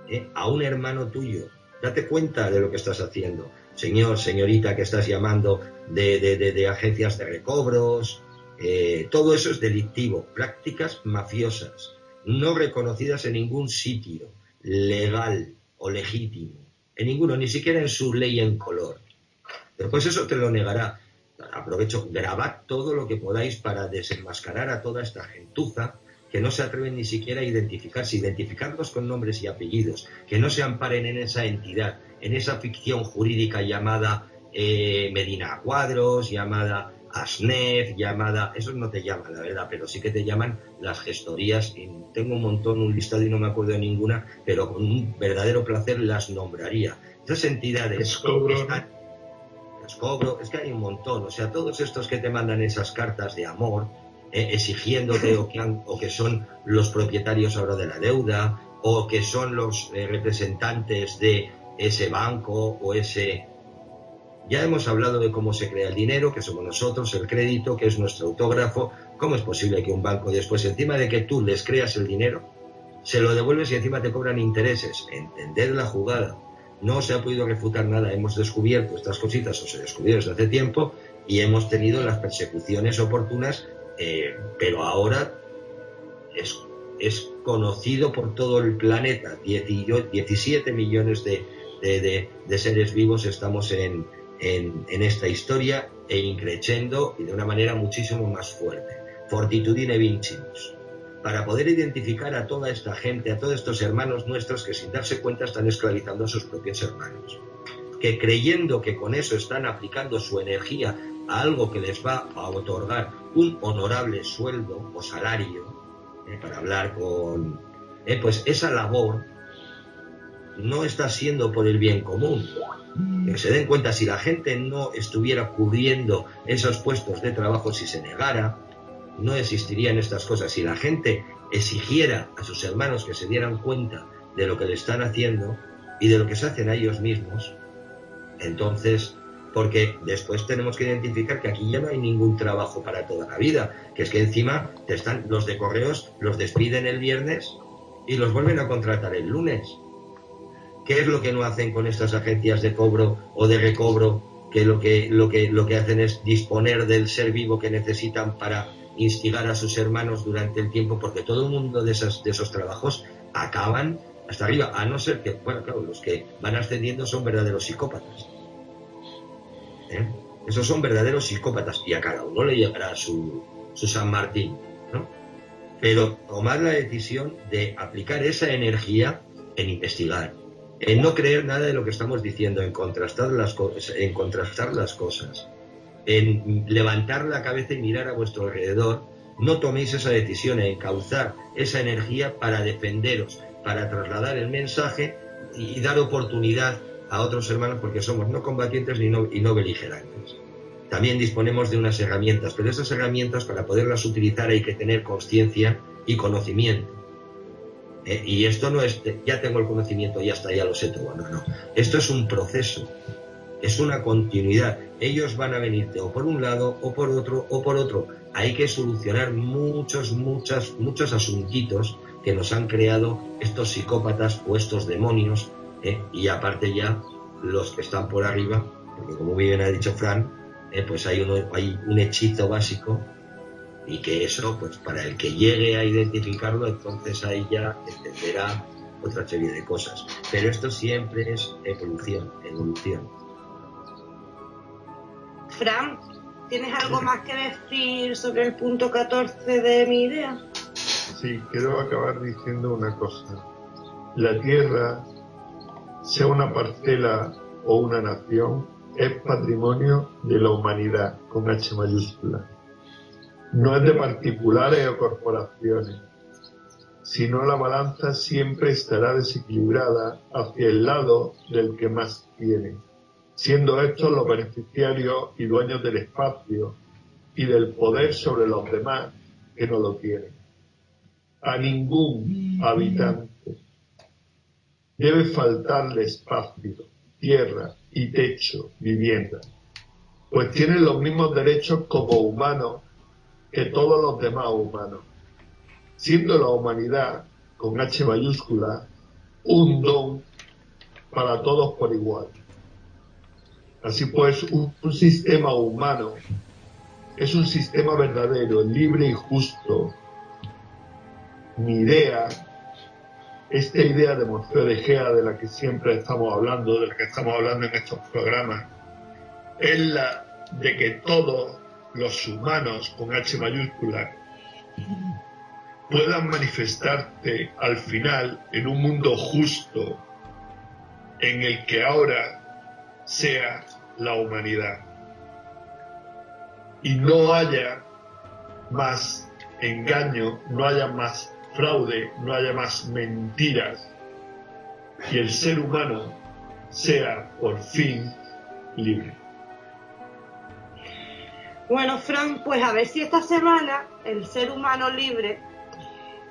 ¿eh? a un hermano tuyo. Date cuenta de lo que estás haciendo. Señor, señorita que estás llamando de, de, agencias de recobros, eh, todo eso es delictivo. Prácticas mafiosas, no reconocidas en ningún sitio legal o legítimo. En ninguno, ni siquiera en su ley en color. Después eso te lo negará. Aprovecho, grabad todo lo que podáis para desenmascarar a toda esta gentuza que no se atreven ni siquiera a identificarse, identificarlos con nombres y apellidos, que no se amparen en esa entidad, en esa ficción jurídica llamada eh, Medina Cuadros, llamada ASNEF, llamada, eso no te llaman, la verdad, pero sí que te llaman las gestorías. tengo un montón, un listado y no me acuerdo de ninguna, pero con un verdadero placer las nombraría. Esas entidades. cobro. cobro, es que hay un montón. O sea, todos estos que te mandan esas cartas de amor, eh, exigiéndote o que, o que son los propietarios ahora de la deuda o que son los eh, representantes de ese banco o ese... Ya hemos hablado de cómo se crea el dinero, que somos nosotros, el crédito, que es nuestro autógrafo. ¿Cómo es posible que un banco después, encima de que tú les creas el dinero, se lo devuelves y encima te cobran intereses? Entender la jugada. No se ha podido refutar nada. Hemos descubierto estas cositas, o se descubrieron desde hace tiempo, y hemos tenido las persecuciones oportunas eh, pero ahora es, es, conocido por todo el planeta. 17 millones de, de, seres vivos estamos en, en, esta historia e increciendo y de una manera muchísimo más fuerte. Fortitudine vincimus. Para poder identificar a toda esta gente, a todos estos hermanos nuestros que sin darse cuenta están esclavizando a sus propios hermanos. Que creyendo que con eso están aplicando su energía algo que les va a otorgar un honorable sueldo o salario, eh, para hablar con... Eh, pues esa labor no está siendo por el bien común. Que se den cuenta, si la gente no estuviera cubriendo esos puestos de trabajo, si se negara, no existirían estas cosas. Si la gente exigiera a sus hermanos que se dieran cuenta de lo que le están haciendo y de lo que se hacen a ellos mismos, entonces porque después tenemos que identificar que aquí ya no hay ningún trabajo para toda la vida, que es que encima te están los de correos los despiden el viernes y los vuelven a contratar el lunes. ¿Qué es lo que no hacen con estas agencias de cobro o de recobro que lo que lo que lo que hacen es disponer del ser vivo que necesitan para instigar a sus hermanos durante el tiempo porque todo el mundo de esos de esos trabajos acaban hasta arriba, a no ser que, bueno, claro, los que van ascendiendo son verdaderos psicópatas ¿eh? Esos son verdaderos psicópatas y a cada uno le llegará su, su San Martín, ¿no? Pero tomar la decisión de aplicar esa energía en investigar, en no creer nada de lo que estamos diciendo, en contrastar las, en contrastar las cosas, en levantar la cabeza y mirar a vuestro alrededor, no toméis esa decisión, en encauzar esa energía para defenderos, para trasladar el mensaje y dar oportunidad a otros hermanos porque somos no combatientes y no, y no beligerantes. También disponemos de unas herramientas, pero esas herramientas para poderlas utilizar hay que tener conciencia y conocimiento. Eh, y esto no es, ya tengo el conocimiento, ya está, ya lo sé todo. No, no. Esto es un proceso, es una continuidad. Ellos van a venirte o por un lado, o por otro, o por otro. Hay que solucionar muchos, muchas, muchos asuntitos que nos han creado estos psicópatas o estos demonios ¿eh? y aparte ya los que están por arriba, porque como bien ha dicho Fran, ¿eh? pues hay, uno, hay un hechizo básico y que eso, pues para el que llegue a identificarlo, entonces ahí ya entenderá otra serie de cosas. Pero esto siempre es evolución, evolución. Fran, ¿tienes algo más que decir sobre el punto 14 de mi idea? Sí, quiero acabar diciendo una cosa. La Tierra sea una parcela o una nación, es patrimonio de la humanidad, con H mayúscula. No es de particulares o corporaciones, sino la balanza siempre estará desequilibrada hacia el lado del que más tiene, siendo estos los beneficiarios y dueños del espacio y del poder sobre los demás que no lo tienen. A ningún habitante debe faltarle espacio, tierra y techo, vivienda, pues tienen los mismos derechos como humanos que todos los demás humanos, siendo la humanidad, con H mayúscula, un don para todos por igual. Así pues, un, sistema humano es un sistema verdadero, libre y justo. Mi idea, esta idea de Morfeo de Gea de la que siempre estamos hablando, de la que estamos hablando en estos programas, es la de que todos los humanos con H mayúscula puedan manifestarse al final en un mundo justo en el que ahora sea la humanidad. Y no haya más engaño, no haya más fraude, no haya más mentiras. Y el ser humano sea por fin libre. Bueno, Frank, pues a ver si esta semana el ser humano libre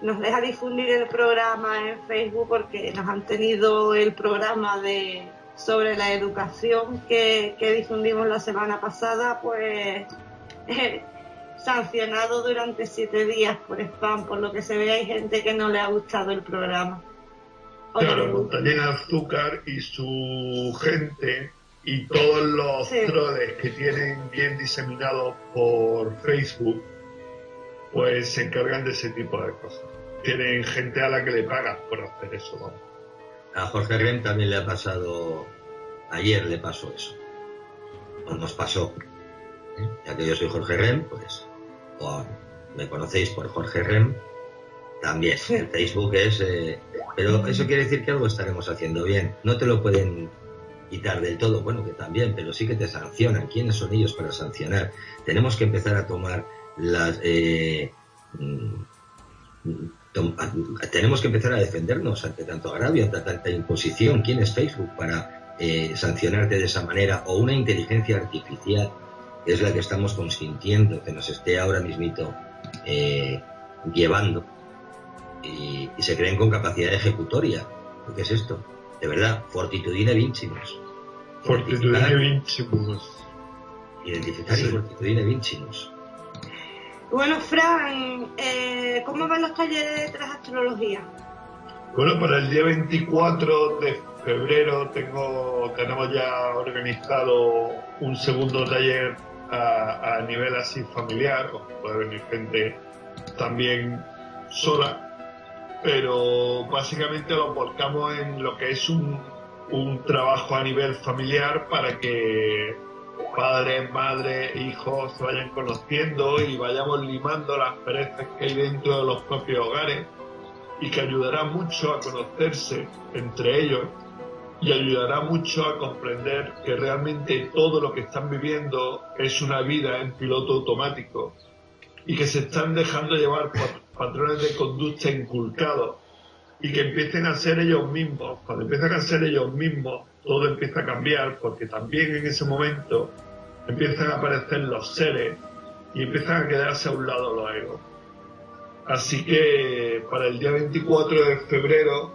nos deja difundir el programa en Facebook porque nos han tenido el programa de sobre la educación que, difundimos la semana pasada, pues sancionado durante siete días por spam, por lo que se ve hay gente que no le ha gustado el programa. Claro, Montañera Azúcar y su gente y todos los troles que tienen bien diseminados por Facebook, pues se encargan de ese tipo de cosas. Tienen gente a la que le pagan por hacer eso, vamos. A Jorge Rem también le ha pasado, ayer le pasó eso, o nos pasó. ¿eh? Ya que yo soy Jorge Rem, pues, o me conocéis por Jorge Rem, también en Facebook es... Eh, pero eso quiere decir que algo estaremos haciendo bien. No te lo pueden quitar del todo, bueno, que también, pero sí que te sancionan. ¿Quiénes son ellos para sancionar? Tenemos que empezar a tomar las... Eh, mm, tenemos que empezar a defendernos ante tanto agravio, ante tanta imposición. ¿Quién es Facebook para eh, sancionarte de esa manera? O una inteligencia artificial, es la que estamos consintiendo, que nos esté ahora mismito eh, llevando. Y, se creen con capacidad ejecutoria. ¿Qué es esto? De verdad, fortitudine vincimus. Fortitudine vincimus. Identificar y fortitudine vincimus. Bueno, Fran, eh, ¿cómo van los talleres de astrología? Bueno, para el día 24 de febrero tengo, tenemos ya organizado un segundo taller a, nivel así familiar, puede venir gente también sola, pero básicamente lo volcamos en lo que es un, un trabajo a nivel familiar para que padres, madres, hijos se vayan conociendo y vayamos limando las perezas que hay dentro de los propios hogares y que ayudará mucho a conocerse entre ellos y ayudará mucho a comprender que realmente todo lo que están viviendo es una vida en piloto automático y que se están dejando llevar por patrones de conducta inculcados y que empiecen a ser ellos mismos. Cuando empiezan a ser ellos mismos, todo empieza a cambiar porque también en ese momento empiezan a aparecer los seres y empiezan a quedarse a un lado los egos. Así que para el día 24 de febrero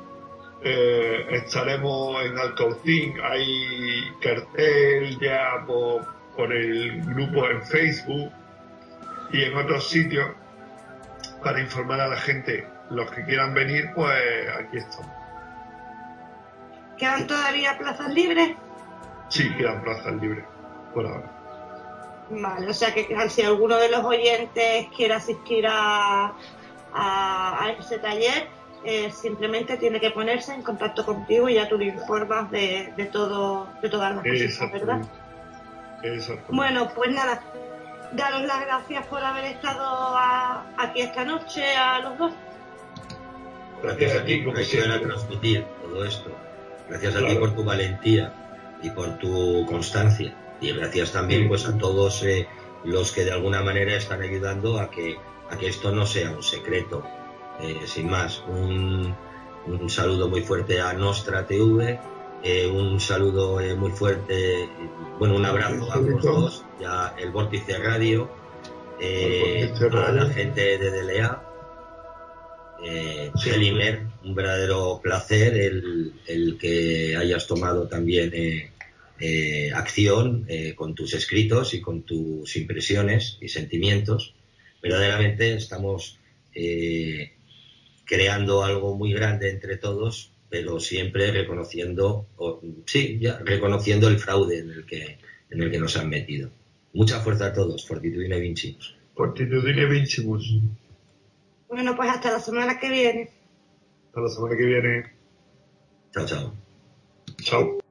eh, estaremos en Alcaucín, hay cartel ya por el grupo en Facebook y en otros sitios para informar a la gente. Los que quieran venir, pues aquí estamos. ¿Quedan todavía plazas libres? Sí, quedan plazas libres, por ahora. Vale, o sea que si alguno de los oyentes quiere asistir a, a, ese taller, eh, simplemente tiene que ponerse en contacto contigo y ya tú le informas de, de todo, de todas las cosas, ¿verdad? Bueno, pues nada, daros las gracias por haber estado aquí esta noche a los dos. Gracias a ti por transmitir todo esto. Gracias a ti por tu valentía y por tu constancia. Y gracias también pues a todos eh, los que de alguna manera están ayudando a que, a que esto no sea un secreto. Eh, sin más, un, un, saludo muy fuerte a Nostra TV, eh, un saludo muy fuerte, bueno, un abrazo a los dos, ya el Vórtice Radio, a la gente de DLA, eh, un verdadero placer el, el, que hayas tomado también eh, eh, acción eh, con tus escritos y con tus impresiones y sentimientos. Verdaderamente estamos creando algo muy grande entre todos, pero siempre reconociendo, sí, ya, reconociendo el fraude en el que, en el que nos han metido. Mucha fuerza a todos, Fortitudine Vincimus. Fortitudine Vincimus. Bueno, pues hasta la semana que viene. Hasta la semana que viene. Chao, chao. Chao.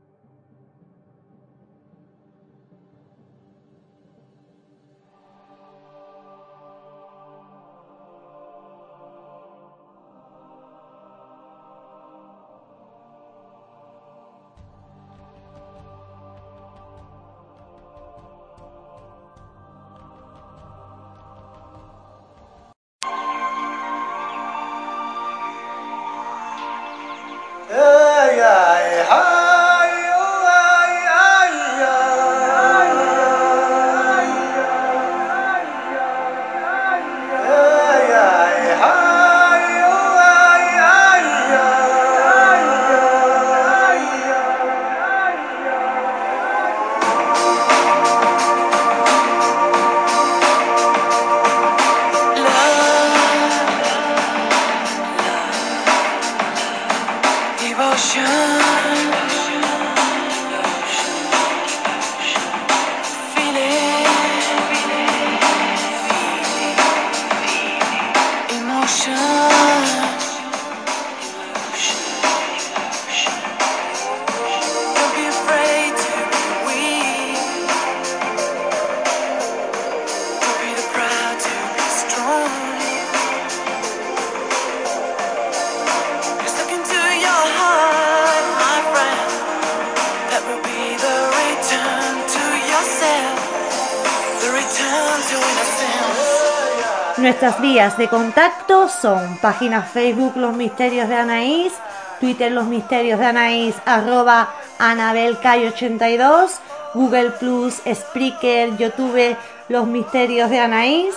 De contacto son página Facebook Los Misterios de Anaís, Twitter Los Misterios de Anaís, arroba AnabelCay82, Google Plus, Spreaker, YouTube Los Misterios de Anaís.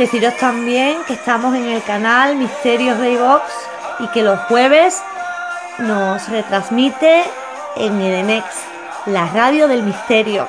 Deciros también que estamos en el canal Misterios de iVox y que los jueves nos retransmite en Edenex, la radio del misterio.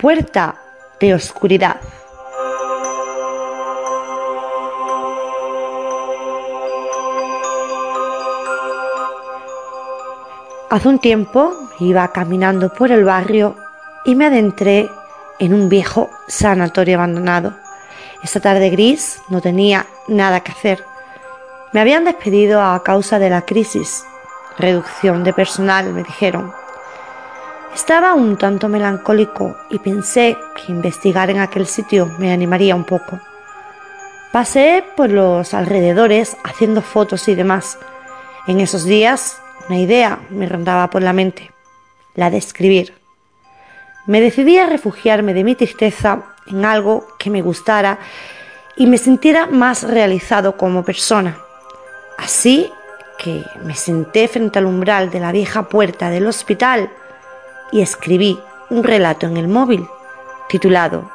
Puerta de oscuridad. Hace un tiempo iba caminando por el barrio y me adentré en un viejo sanatorio abandonado. Esta tarde gris no tenía nada que hacer. Me habían despedido a causa de la crisis. Reducción de personal, me dijeron. Estaba un tanto melancólico y pensé que investigar en aquel sitio me animaría un poco. Pasé por los alrededores haciendo fotos y demás. En esos días una idea me rondaba por la mente, la de escribir. Me decidí a refugiarme de mi tristeza en algo que me gustara y me sintiera más realizado como persona. Así que me senté frente al umbral de la vieja puerta del hospital y escribí un relato en el móvil titulado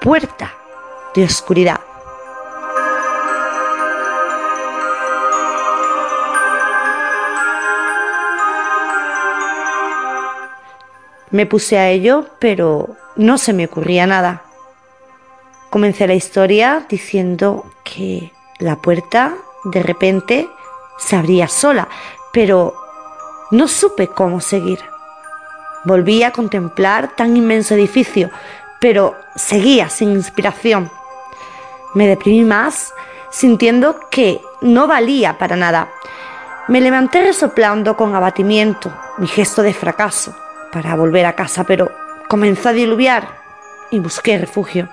Puerta de Oscuridad. Me puse a ello, pero no se me ocurría nada. Comencé la historia diciendo que la puerta de repente se abría sola, pero no supe cómo seguir. Volví a contemplar tan inmenso edificio, pero seguía sin inspiración. Me deprimí más, sintiendo que no valía para nada. Me levanté resoplando con abatimiento, mi gesto de fracaso para volver a casa, pero comenzó a diluviar y busqué refugio.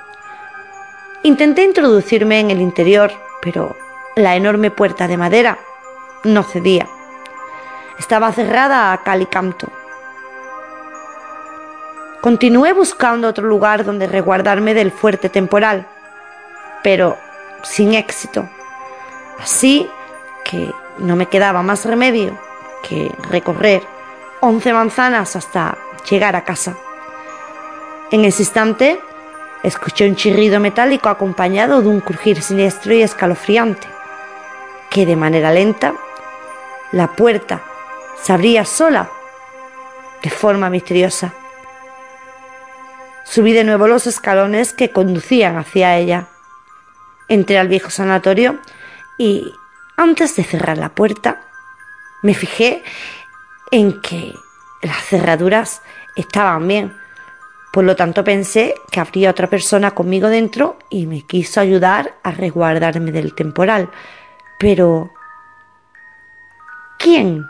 Intenté introducirme en el interior, pero la enorme puerta de madera no cedía. Estaba cerrada a cal y canto. Continué buscando otro lugar donde resguardarme del fuerte temporal, pero sin éxito. Así que no me quedaba más remedio que recorrer 11 manzanas hasta llegar a casa. En ese instante, escuché un chirrido metálico acompañado de un crujir siniestro y escalofriante, que de manera lenta la puerta se abría sola de forma misteriosa. Subí de nuevo los escalones que conducían hacia ella. Entré al viejo sanatorio y, antes de cerrar la puerta, me fijé en que las cerraduras estaban bien. Por lo tanto pensé que habría otra persona conmigo dentro y me quiso ayudar a resguardarme del temporal. Pero... ¿Quién?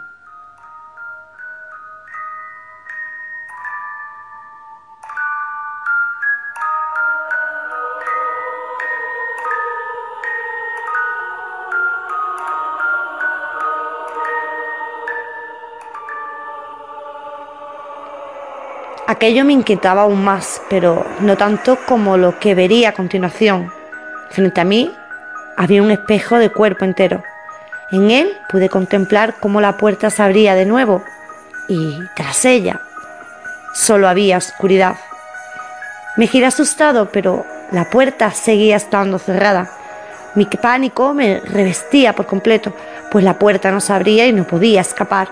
Aquello me inquietaba aún más, pero no tanto como lo que vería a continuación. Frente a mí había un espejo de cuerpo entero. En él pude contemplar cómo la puerta se abría de nuevo y tras ella solo había oscuridad. Me giré asustado, pero la puerta seguía estando cerrada. Mi pánico me revestía por completo, pues la puerta no se abría y no podía escapar.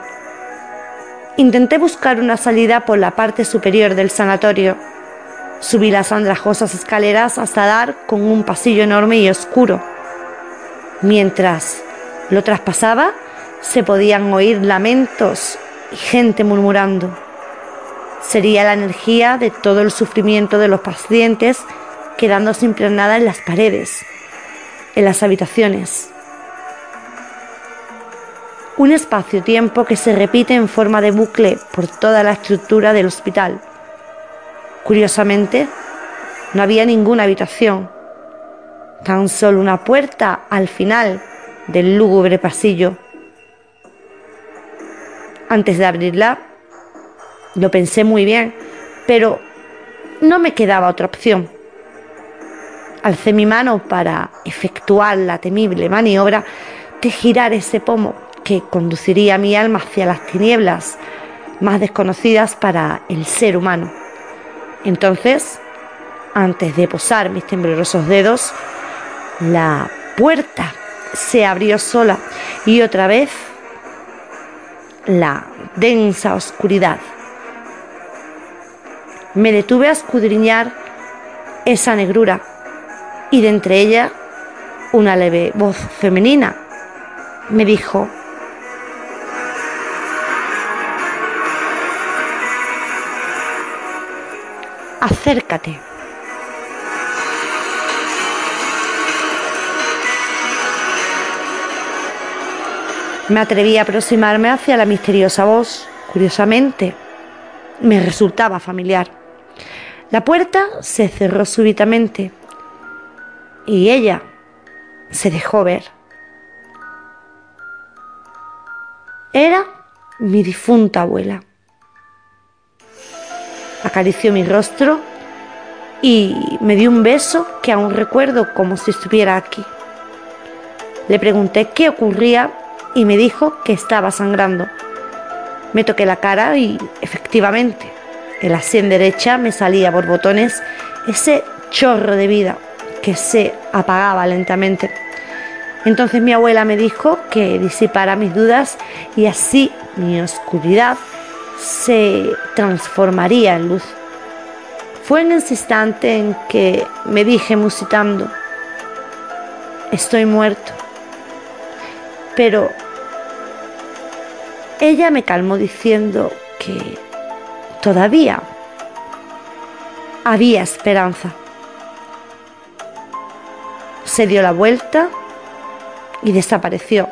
Intenté buscar una salida por la parte superior del sanatorio. Subí las andrajosas escaleras hasta dar con un pasillo enorme y oscuro. Mientras lo traspasaba, se podían oír lamentos y gente murmurando. Sería la energía de todo el sufrimiento de los pacientes quedándose impregnada en las paredes, en las habitaciones un espacio-tiempo que se repite en forma de bucle por toda la estructura del hospital. Curiosamente, no había ninguna habitación, tan solo una puerta al final del lúgubre pasillo. Antes de abrirla, lo pensé muy bien, pero no me quedaba otra opción. Alcé mi mano para efectuar la temible maniobra de girar ese pomo que conduciría mi alma hacia las tinieblas más desconocidas para el ser humano. Entonces, antes de posar mis temblorosos dedos, la puerta se abrió sola y otra vez la densa oscuridad me detuve a escudriñar esa negrura y de entre ella una leve voz femenina me dijo, acércate. Me atreví a aproximarme hacia la misteriosa voz. Curiosamente, me resultaba familiar. La puerta se cerró súbitamente y ella se dejó ver. Era mi difunta abuela. Acarició mi rostro y me dio un beso que aún recuerdo como si estuviera aquí. Le pregunté qué ocurría y me dijo que estaba sangrando. Me toqué la cara y efectivamente, en la sien derecha me salía por botones ese chorro de vida que se apagaba lentamente. Entonces mi abuela me dijo que disipara mis dudas y así mi oscuridad se transformaría en luz. Fue en ese instante en que me dije musitando, estoy muerto. Pero ella me calmó diciendo que todavía había esperanza. Se dio la vuelta y desapareció.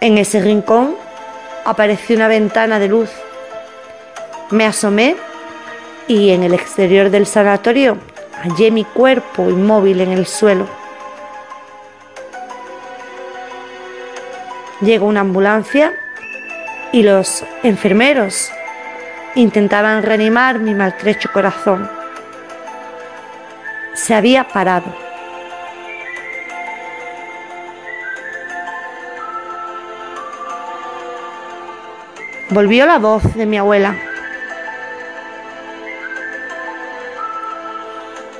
En ese rincón apareció una ventana de luz. Me asomé y en el exterior del sanatorio hallé mi cuerpo inmóvil en el suelo. Llegó una ambulancia y los enfermeros intentaban reanimar mi maltrecho corazón. Se había parado. Volvió la voz de mi abuela.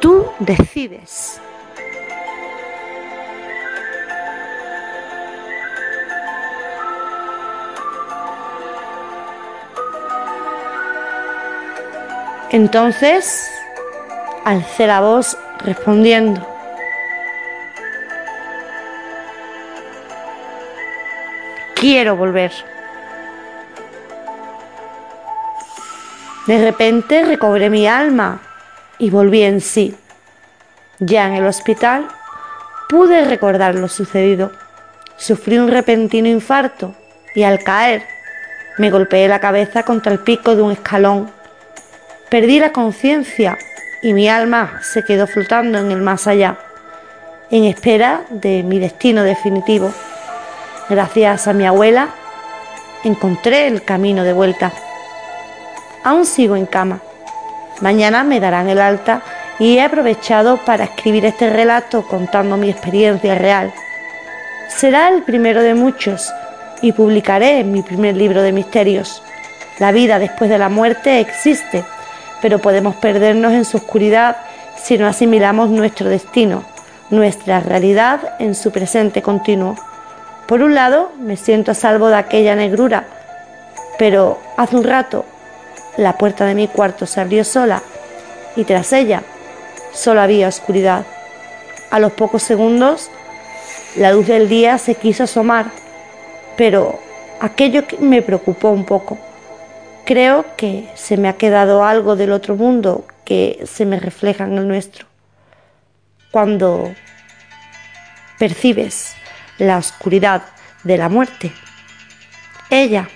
Tú decides. Entonces alcé la voz respondiendo. Quiero volver. De repente recobré mi alma y volví en sí. Ya en el hospital pude recordar lo sucedido. Sufrí un repentino infarto y al caer me golpeé la cabeza contra el pico de un escalón Perdí la conciencia y mi alma se quedó flotando en el más allá, en espera de mi destino definitivo. Gracias a mi abuela encontré el camino de vuelta. Aún sigo en cama. Mañana me darán el alta y he aprovechado para escribir este relato contando mi experiencia real. Será el primero de muchos y publicaré mi primer libro de misterios. La vida después de la muerte existe pero podemos perdernos en su oscuridad si no asimilamos nuestro destino, nuestra realidad en su presente continuo. Por un lado, me siento a salvo de aquella negrura, pero hace un rato la puerta de mi cuarto se abrió sola y tras ella solo había oscuridad. A los pocos segundos la luz del día se quiso asomar, pero aquello me preocupó un poco. Creo que se me ha quedado algo del otro mundo que se me refleja en el nuestro. Cuando percibes la oscuridad de la muerte, ella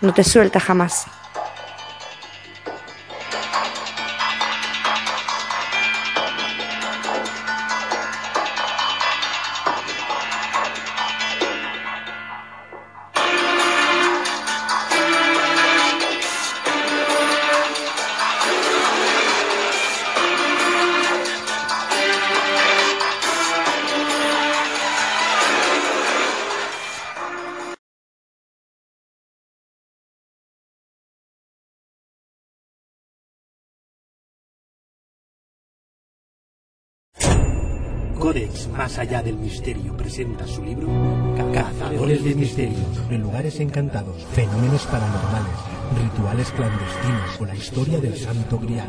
no te suelta jamás. Más Allá del Misterio presenta su libro Cazadores de Misterios, de lugares encantados, fenómenos paranormales, rituales clandestinos o la historia del Santo Grial.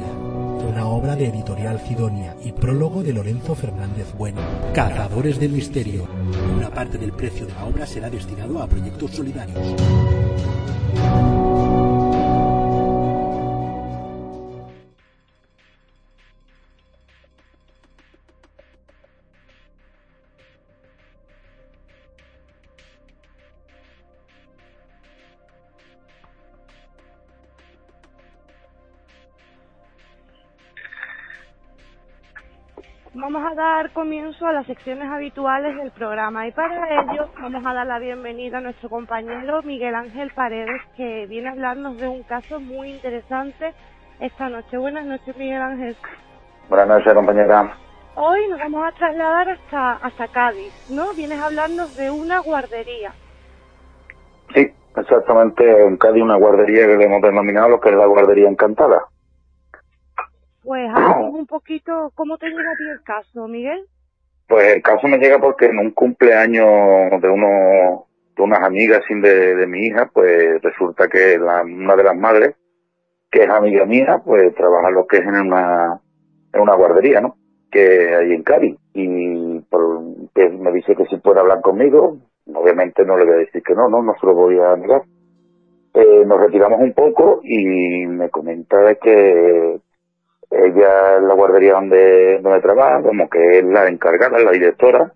Una obra de editorial Cidonia y prólogo de Lorenzo Fernández Bueno. Cazadores del Misterio. Una parte del precio de la obra será destinado a proyectos solidarios. Vamos a dar comienzo a las secciones habituales del programa y para ello vamos a dar la bienvenida a nuestro compañero Miguel Ángel Paredes que viene a hablarnos de un caso muy interesante esta noche. Buenas noches Miguel Ángel. Buenas noches compañera. Hoy nos vamos a trasladar hasta, hasta Cádiz, ¿no? Vienes a hablarnos de una guardería. Sí, exactamente, en Cádiz una guardería que le hemos denominado lo que es la guardería encantada. Pues háblanos un poquito, ¿cómo te llega a ti el caso, Miguel? Pues el caso me llega porque en un cumpleaños de uno de unas amigas sin de, de mi hija, pues resulta que la, una de las madres, que es amiga mía, pues trabaja lo que es en una, en una guardería, ¿no? Que hay en Cádiz. Y por, que me dice que si puede hablar conmigo, obviamente no le voy a decir que no, no, no se lo voy a negar. Eh, nos retiramos un poco y me comenta que ella en la guardería donde, donde trabaja, como que es la encargada, la directora,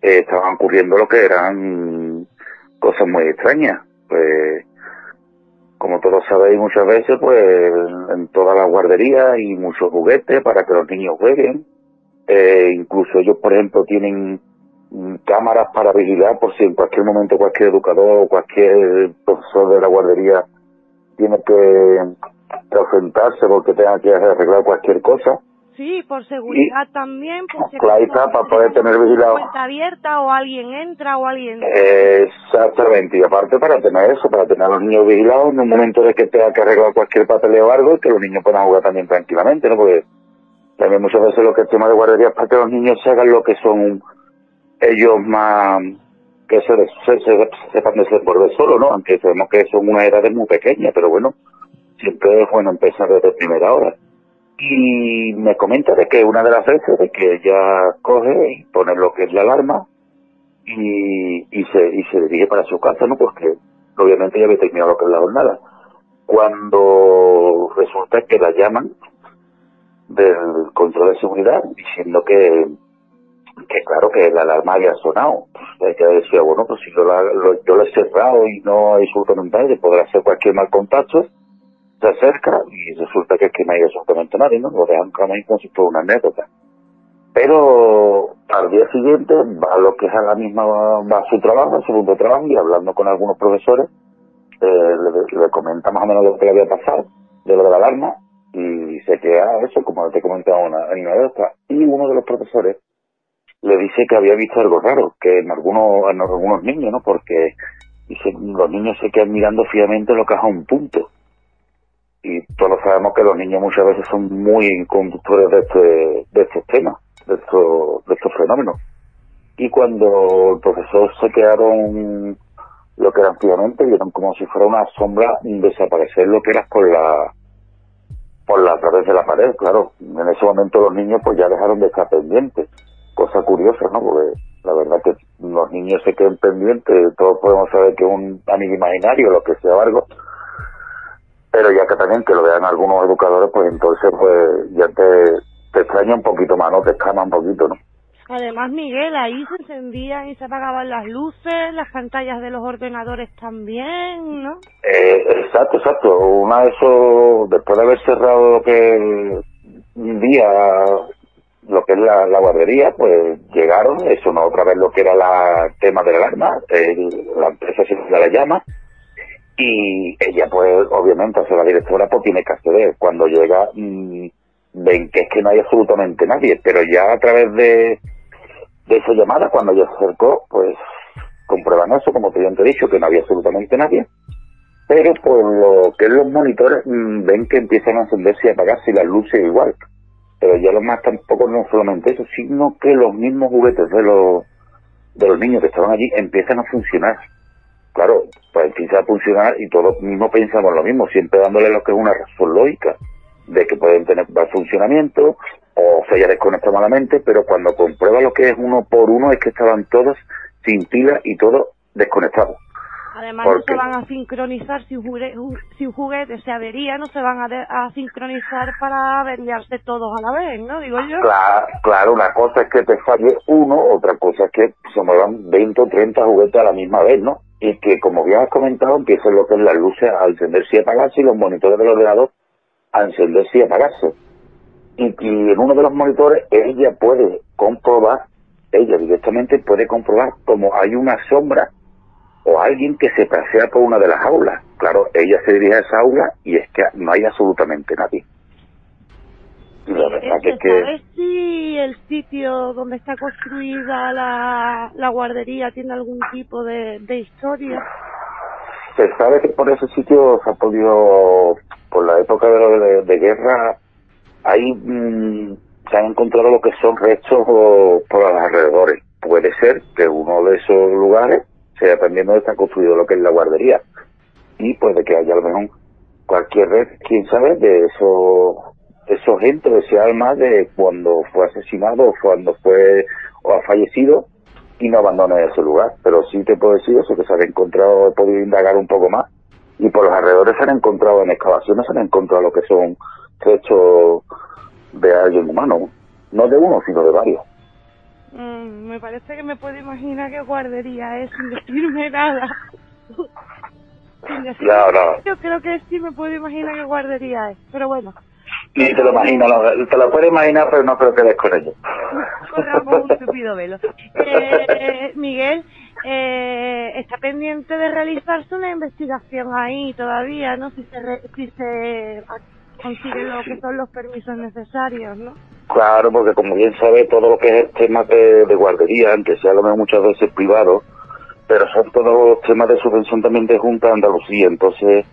eh, estaban ocurriendo lo que eran cosas muy extrañas. Pues, como todos sabéis muchas veces, pues en todas las guarderías hay muchos juguetes para que los niños jueguen. Eh, incluso ellos, por ejemplo, tienen cámaras para vigilar por si en cualquier momento cualquier educador o cualquier profesor de la guardería tiene que de ausentarse porque tenga que arreglar cualquier cosa. Sí, por seguridad también, por Claro, está, para poder tener vigilado. cuenta abierta o alguien entra o alguien... Exactamente, y aparte para tener eso, para tener a los niños vigilados en un momento de que tenga que arreglar cualquier papeleo o algo y que los niños puedan jugar también tranquilamente, ¿no? Porque también muchas veces lo que es tema de guardería es para que los niños se hagan lo que son ellos más que se, se, se sepan desenvolver solo, ¿no? Aunque sabemos que son una edad muy pequeña, pero bueno, siempre es bueno empezar desde primera hora. Y me comenta de que una de las veces de que ella coge y pone lo que es la alarma y, y se y se dirige para su casa, ¿no? Porque obviamente ya había terminado lo que es la jornada. Cuando resulta que la llaman del control de seguridad diciendo que que claro que la alarma había sonado. Pues ella decía, bueno, pues si yo la, lo, yo la he cerrado y no hay absolutamente nadie, podrá hacer cualquier mal contacto, se acerca y resulta que que no hay absolutamente nadie, ¿no? Lo dejan como ahí como si fuera una anécdota. Pero al día siguiente va a lo que es a la misma, va a su trabajo, a su punto de trabajo y hablando con algunos profesores, eh, le, comenta más o menos lo que le había pasado, de lo de la alarma, y se queda eso, como te comentaba una, en una estas. Y uno de los profesores le dice que había visto algo raro, que en algunos, en algunos niños, ¿no? Porque dice, los niños se quedan mirando fijamente lo que es a un punto y todos sabemos que los niños muchas veces son muy conductores de este de estos temas, de estos, de estos fenómenos. Y cuando el profesor se quedaron lo que eran antiguamente, vieron como si fuera una sombra desaparecer lo que era por la por la través de la pared, claro. En ese momento los niños pues ya dejaron de estar pendientes. Cosa curiosa, ¿no? Porque la verdad que los niños se queden pendientes, todos podemos saber que un amigo imaginario, lo que sea algo, pero ya que también que lo vean algunos educadores, pues entonces pues ya te, te extraña un poquito más, ¿no? Te escama un poquito, ¿no? Además, Miguel, ahí se encendían y se apagaban las luces, las pantallas de los ordenadores también, ¿no? Eh, exacto, exacto. Una de esos, después de haber cerrado lo que un día, lo que es la, la guardería, pues llegaron, eso no otra vez lo que era la tema del alarma, el, la empresa se la llama, y ella pues obviamente, sea, la directora pues tiene que acceder. Cuando llega mmm, ven que es que no hay absolutamente nadie, pero ya a través de, de esa llamada, cuando ella se acercó, pues comprueban eso, como te he dicho, que no había absolutamente nadie. Pero por lo que los monitores, mmm, ven que empiezan a encenderse y apagarse y las luces igual. Pero ya lo más tampoco no solamente eso, sino que los mismos juguetes de los, de los niños que estaban allí empiezan a funcionar. Claro, pues empieza a funcionar y todos mismos pensamos lo mismo, siempre dándole lo que es una razón lógica de que pueden tener mal funcionamiento o se haya desconectado malamente, pero cuando comprueba lo que es uno por uno es que estaban todos sin pila y todo desconectado. Además no se van a sincronizar si un, juguete, si un juguete se avería, no se van a, a, sincronizar para averiarse todos a la vez, ¿no? Digo yo. Claro, claro, una cosa es que te falle uno, otra cosa es que se muevan 20 o 30 juguetes a la misma vez, ¿no? Y que, como bien has comentado, empiecen lo que es las luces a encenderse y apagarse y los monitores del ordenador a encenderse y apagarse. Y, y en uno de los monitores ella puede comprobar, ella directamente puede comprobar como hay una sombra o alguien que se pasea por una de las aulas. Claro, ella se dirige a esa aula y es que no hay absolutamente nadie. La verdad que, que... ¿Sabes si el sitio donde está construida la, la guardería tiene algún tipo de, de historia? Se sabe que por ese sitio se ha podido, por la época de, de, guerra, ahí mm, se han encontrado lo que son restos por los alrededores. Puede ser que uno de esos lugares sea también donde está construido lo que es la guardería. Y puede que haya a lo mejor cualquier vez, quién sabe, de esos esos gente, de ese alma de cuando fue asesinado o cuando fue o ha fallecido y no abandone ese lugar. Pero sí te puedo decir eso, que se han encontrado, he podido indagar un poco más y por los alrededores se han encontrado en excavaciones, se han encontrado lo que son hechos de alguien humano, no de uno, sino de varios. Mm, me parece que me puedo imaginar qué guardería es sin decirme nada. sin decirme Yo creo que sí me puedo imaginar qué guardería es, pero bueno. Sí, te lo imagino, te lo puedes imaginar, pero no creo que des con ello. Corramos un estúpido velo. Eh, Miguel, eh, está pendiente de realizarse una investigación ahí todavía, ¿no? Si se, si se consigue lo que son los permisos necesarios, ¿no? Claro, porque como bien sabe, todo lo que es temas de, de guardería, aunque sea lo mejor muchas veces privado, pero son todos los temas de subvención también de Junta de Andalucía, entonces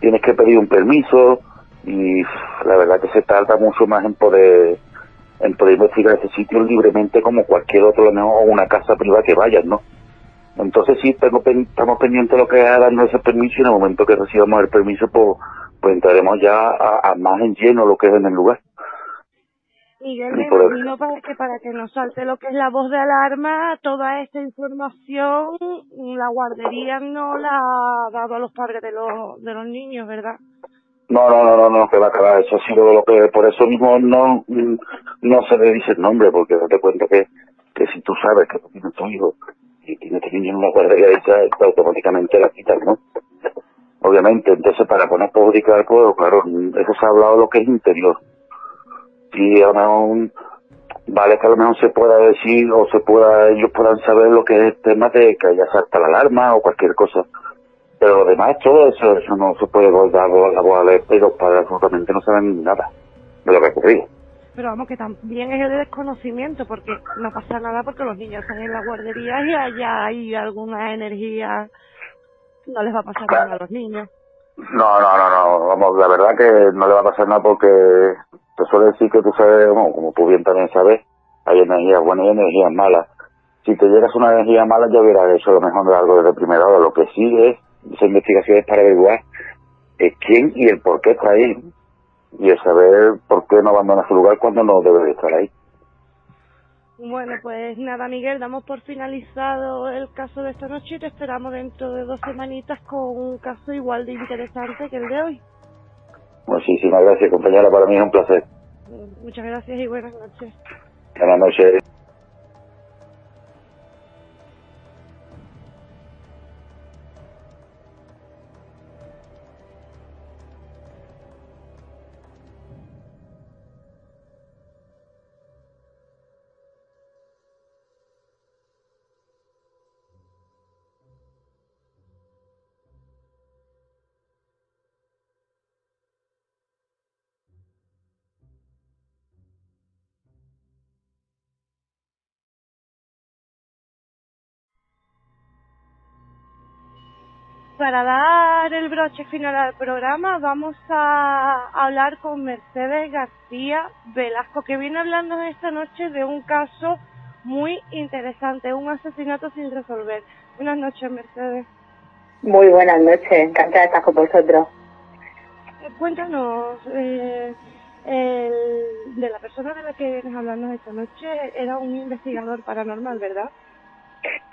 tienes que pedir un permiso y la verdad que se tarda mucho más en poder en poder investigar ese sitio libremente como cualquier otro, o una casa privada que vayas, ¿no? Entonces sí, tengo, estamos pendientes de lo que es darnos ese permiso y en el momento que recibamos el permiso, pues, pues entraremos ya a más en lleno lo que es en el lugar. Miguel, me imagino para que, para que nos salte lo que es la voz de alarma, toda esta información, la guardería no la ha dado a los padres de los, de los niños, ¿verdad? No, no, no, no, no, que va a acabar. Eso ha sido lo que, por eso mismo no, no se le dice el nombre, porque date cuenta que, que si tú sabes que tú tienes tu hijo y tienes que niño en una guardería esa, automáticamente la quitas, ¿no? Obviamente, entonces para poner publicar, pues claro, eso se ha hablado lo que es interior y a lo mejor vale que a lo mejor se pueda decir o se pueda ellos puedan saber lo que es el tema de que haya salta la alarma o cualquier cosa pero además todo eso eso no se puede guardar la voz pero para absolutamente no saben nada de lo que ocurrido pero vamos que también es el desconocimiento porque no pasa nada porque los niños están en la guardería y allá hay alguna energía no les va a pasar nada a los niños no, no, no, no, vamos, la verdad que no le va a pasar nada porque te suele decir que tú sabes, como tú bien también sabes, hay energías buenas y energías malas. Si te llegas una energía mala, ya hubieras hecho lo mejor de algo desde primera hora. Lo que sí es, esa investigación es para averiguar es quién y el por qué está ahí. Y el saber por qué no abandona su lugar cuando no debe de estar ahí. Bueno, pues nada, Miguel, damos por finalizado el caso de esta noche y te esperamos dentro de dos semanitas con un caso igual de interesante que el de hoy. Muchísimas gracias, compañera. Para mí es un placer. Muchas gracias y buenas noches. Buenas noches. Para dar el broche final al programa, vamos a hablar con Mercedes García Velasco, que viene hablando esta noche de un caso muy interesante, un asesinato sin resolver. Buenas noches, Mercedes. Muy buenas noches, encantada de estar con vosotros. Eh, cuéntanos, eh, el, de la persona de la que vienes hablando esta noche era un investigador paranormal, ¿verdad?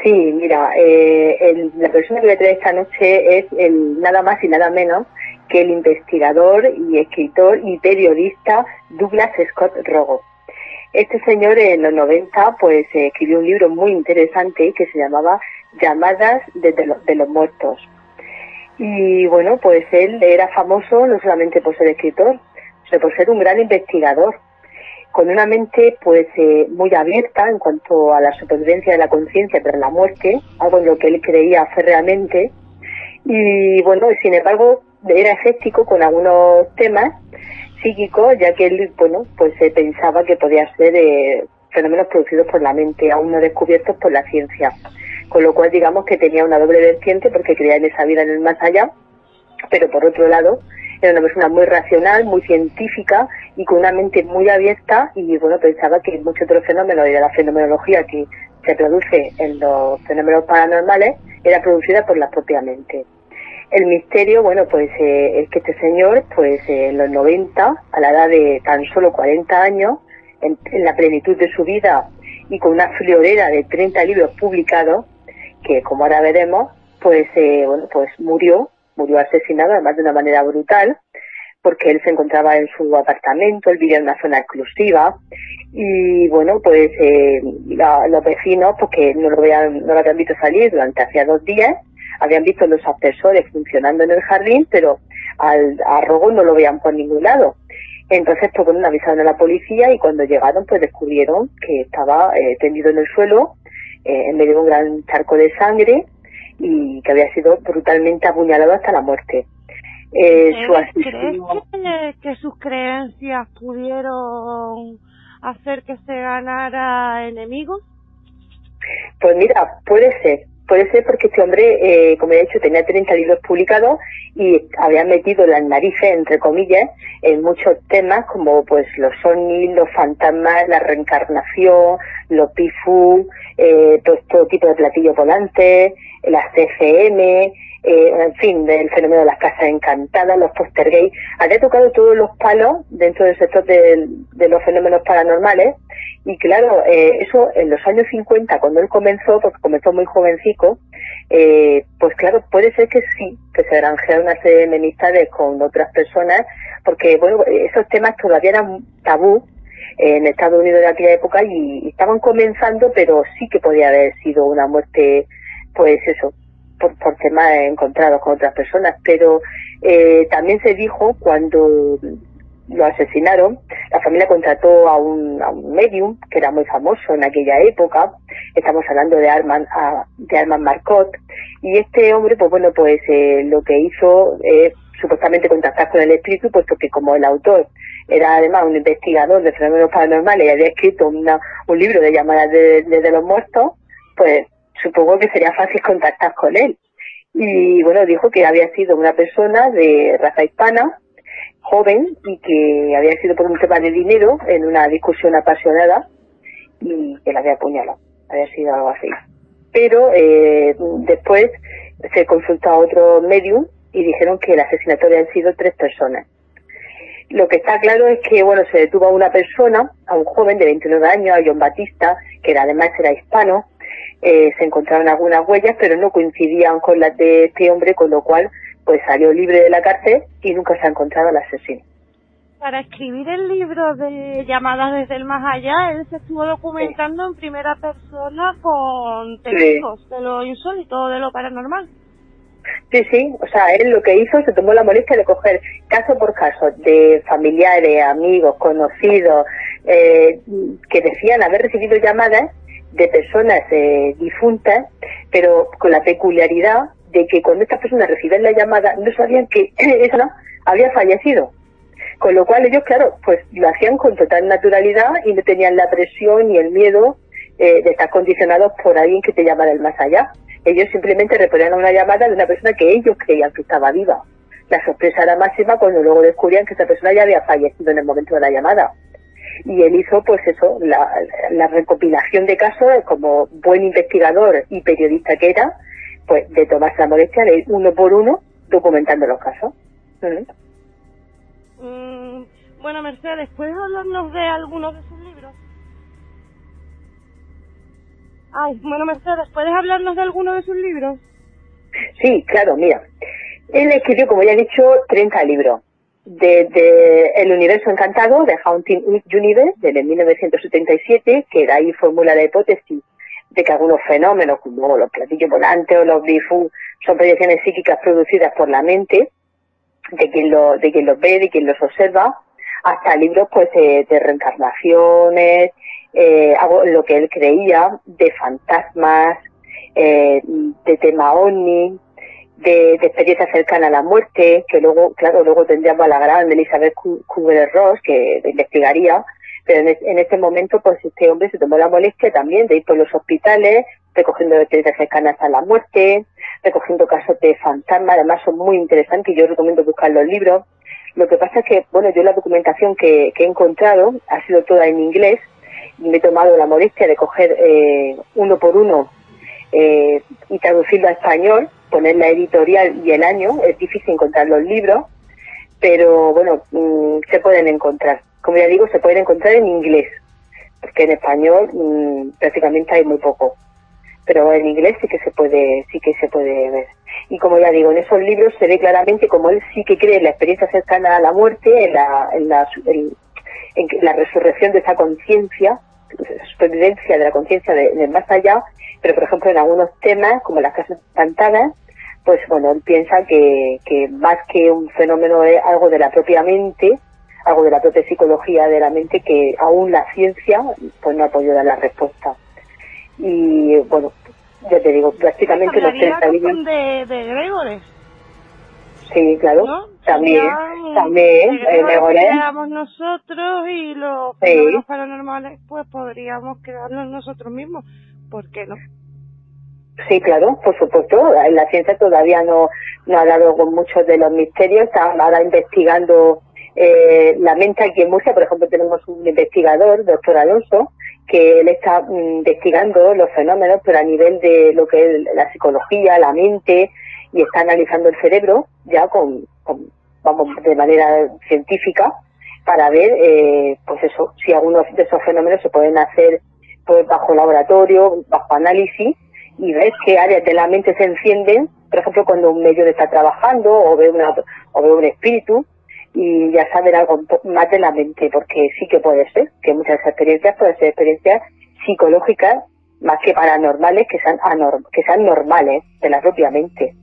Sí, mira, eh, la persona que voy a traer esta noche es el, nada más y nada menos que el investigador y escritor y periodista Douglas Scott Rogo. Este señor en los 90 pues escribió un libro muy interesante que se llamaba Llamadas de los muertos. Y bueno, pues él era famoso no solamente por ser escritor, sino por ser un gran investigador con una mente pues eh, muy abierta en cuanto a la supervivencia de la conciencia tras la muerte, algo en lo que él creía férreamente, y bueno, sin embargo era escéptico con algunos temas psíquicos, ya que él, bueno, pues se pensaba que podía ser eh, fenómenos producidos por la mente, aún no descubiertos por la ciencia. Con lo cual, digamos que tenía una doble vertiente porque creía en esa vida en el más allá, pero por otro lado, era una persona muy racional, muy científica y con una mente muy abierta y bueno, pensaba que muchos de los fenómenos y de la fenomenología que se produce en los fenómenos paranormales era producida por la propia mente. El misterio, bueno, pues eh, es que este señor, pues eh, en los 90, a la edad de tan solo 40 años, en, la plenitud de su vida y con una friolera de 30 libros publicados, que como ahora veremos, pues eh, bueno, pues murió murió asesinado, además de una manera brutal, porque él se encontraba en su apartamento, él vivía en una zona exclusiva y bueno, pues eh, los vecinos, porque no lo, habían, no lo habían visto salir durante hacía dos días, habían visto los ascensores funcionando en el jardín, pero al a Rogo no lo veían por ningún lado. Entonces, pues bueno, avisaron a la policía y cuando llegaron, pues descubrieron que estaba eh, tendido en el suelo, eh, en medio de un gran charco de sangre, y que había sido brutalmente apuñalado hasta la muerte. Eh, ¿Crees que, sus creencias pudieron hacer que se ganara enemigos? Pues mira, puede ser, puede ser porque este hombre, eh, como he dicho, tenía 30 libros publicados y había metido las narices, entre comillas, en muchos temas como pues los ovnis, los fantasmas, la reencarnación, los pifu, eh, todo, tipo de platillos volantes, las CFM, eh, en fin, del fenómeno de las casas encantadas, los poster gay. Había tocado todos los palos dentro del sector de, los fenómenos paranormales y claro, eh, eso en los años 50, cuando él comenzó, porque comenzó muy jovencico, eh, pues claro, puede ser que sí, que se granjeara una serie de con otras personas, porque bueno, esos temas todavía eran tabú en Estados Unidos de aquella época y estaban comenzando, pero sí que podía haber sido una muerte pues eso, por, por temas encontrados con otras personas, pero eh, también se dijo cuando lo asesinaron, la familia contrató a un, a un medium que era muy famoso en aquella época, estamos hablando de Armand, de Armand Marcot, y este hombre, pues bueno, pues eh, lo que hizo es supuestamente contactar con el espíritu, puesto que como el autor era además un investigador de fenómenos paranormales y había escrito una, un libro de llamadas de, de los muertos, pues supongo que sería fácil contactar con él. Y bueno, dijo que había sido una persona de raza hispana, joven, y que había sido por un tema de dinero en una discusión apasionada y que la había apuñalado. Había sido algo así. Pero eh, después se consultó a otro medium y dijeron que el asesinato habían sido tres personas. Lo que está claro es que, bueno, se detuvo a una persona, a un joven de 29 años, a John Batista, que además era hispano, eh, se encontraron algunas huellas, pero no coincidían con las de este hombre, con lo cual pues salió libre de la cárcel y nunca se ha encontrado al asesino. Para escribir el libro de llamadas desde el más allá, él se estuvo documentando en primera persona con testigos de lo insólito, de lo paranormal. Sí, sí, o sea, él lo que hizo, se tomó la molestia de coger caso por caso de familiares, amigos, conocidos, eh, que decían haber recibido llamadas de personas eh, difuntas, pero con la peculiaridad de que cuando estas personas recibían la llamada no sabían que esa había fallecido. Con lo cual ellos, claro, pues lo hacían con total naturalidad y no tenían la presión y el miedo eh, de estar condicionados por alguien que te llama del más allá. Ellos simplemente reponían una llamada de una persona que ellos creían que estaba viva. La sorpresa era máxima cuando luego descubrían que esa persona ya había fallecido en el momento de la llamada. Y él hizo, pues eso, la, la recopilación de casos, como buen investigador y periodista que era, pues de tomarse la molestia de uno por uno documentando los casos. Mm, bueno, Mercedes, ¿puedes hablarnos de algunos de sus libros? Ay, bueno, Mercedes, ¿puedes hablarnos de alguno de sus libros? Sí, claro, mira. Él escribió, como ya he dicho, 30 libros. Desde El universo encantado, de Haunting Universe, desde 1977, que de ahí formula la hipótesis de que algunos fenómenos, como los platillos volantes o los bifus, son proyecciones psíquicas producidas por la mente, de quien, lo, de quien los ve, de quien los observa, hasta libros pues eh, de reencarnaciones, eh, lo que él creía, de fantasmas, eh, de tema ovni, de, de experiencia cercana a la muerte, que luego, claro, luego tendríamos a la gran Elizabeth Kubler-Ross, que investigaría, pero en, en este momento, pues este hombre se tomó la molestia también de ir por los hospitales, recogiendo experiencias cercanas a la muerte, recogiendo casos de fantasmas, además son muy interesantes y yo recomiendo buscar los libros. Lo que pasa es que, bueno, yo la documentación que, que he encontrado ha sido toda en inglés me he tomado la molestia de coger eh, uno por uno eh, y traducirlo a español, poner la editorial y el año. Es difícil encontrar los libros, pero bueno, mm, se pueden encontrar. Como ya digo, se pueden encontrar en inglés, porque en español mm, prácticamente hay muy poco. Pero en inglés sí que se puede, sí que se puede ver. Y como ya digo, en esos libros se ve claramente como él sí que cree en la experiencia cercana a la muerte, en la, en la, en la resurrección de esa conciencia, supervivencia de la conciencia del más allá, pero por ejemplo en algunos temas, como las casas pantanas, pues bueno, él piensa que, que más que un fenómeno es algo de la propia mente, algo de la propia psicología de la mente que aún la ciencia pues no ha podido dar la respuesta. Y bueno, ya te digo, prácticamente los 30 libros... de, de Gregores. Sí, claro. También, también, eh, nosotros y los fenómenos paranormales, pues podríamos quedarnos nosotros mismos. ¿Por qué no? Sí, claro, por supuesto. La ciencia todavía no, no ha dado con muchos de los misterios. Está ahora investigando eh, la mente aquí en Murcia. Por ejemplo, tenemos un investigador, doctor Alonso, que él está mm, investigando los fenómenos, pero a nivel de lo que es la psicología, la mente, y está analizando el cerebro ya con, vamos, de manera científica para ver, eh, pues eso, si algunos de esos fenómenos se pueden hacer pues bajo laboratorio, bajo análisis y ver qué áreas de la mente se encienden, por ejemplo, cuando un medio está trabajando o ve una, o ve un espíritu y ya saber algo más de la mente, porque sí que puede ser, que muchas experiencias pueden ser experiencias psicológicas más que paranormales, que sean, que sean normales de la propia mente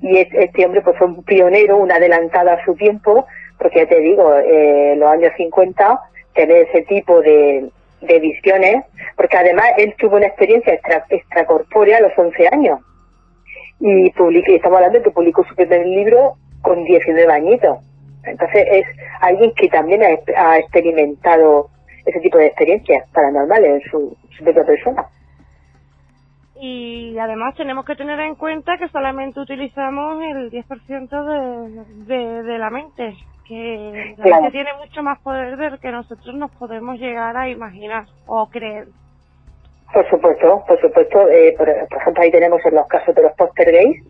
y este hombre pues fue un pionero, un adelantado a su tiempo, porque ya te digo, eh, los años 50, tener ese tipo de, visiones, porque además él tuvo una experiencia extra, extracorpórea a los 11 años. Y publiqué, estamos hablando de que publicó su primer libro con 19 añitos. Entonces es alguien que también ha, experimentado ese tipo de experiencias paranormales en su, su propia persona y además tenemos que tener en cuenta que solamente utilizamos el 10% de, de, de la mente, que la mente tiene mucho más poder del que nosotros nos podemos llegar a imaginar o creer. Por supuesto, por supuesto. Eh, por, ejemplo, ahí tenemos en los casos de los poster gays,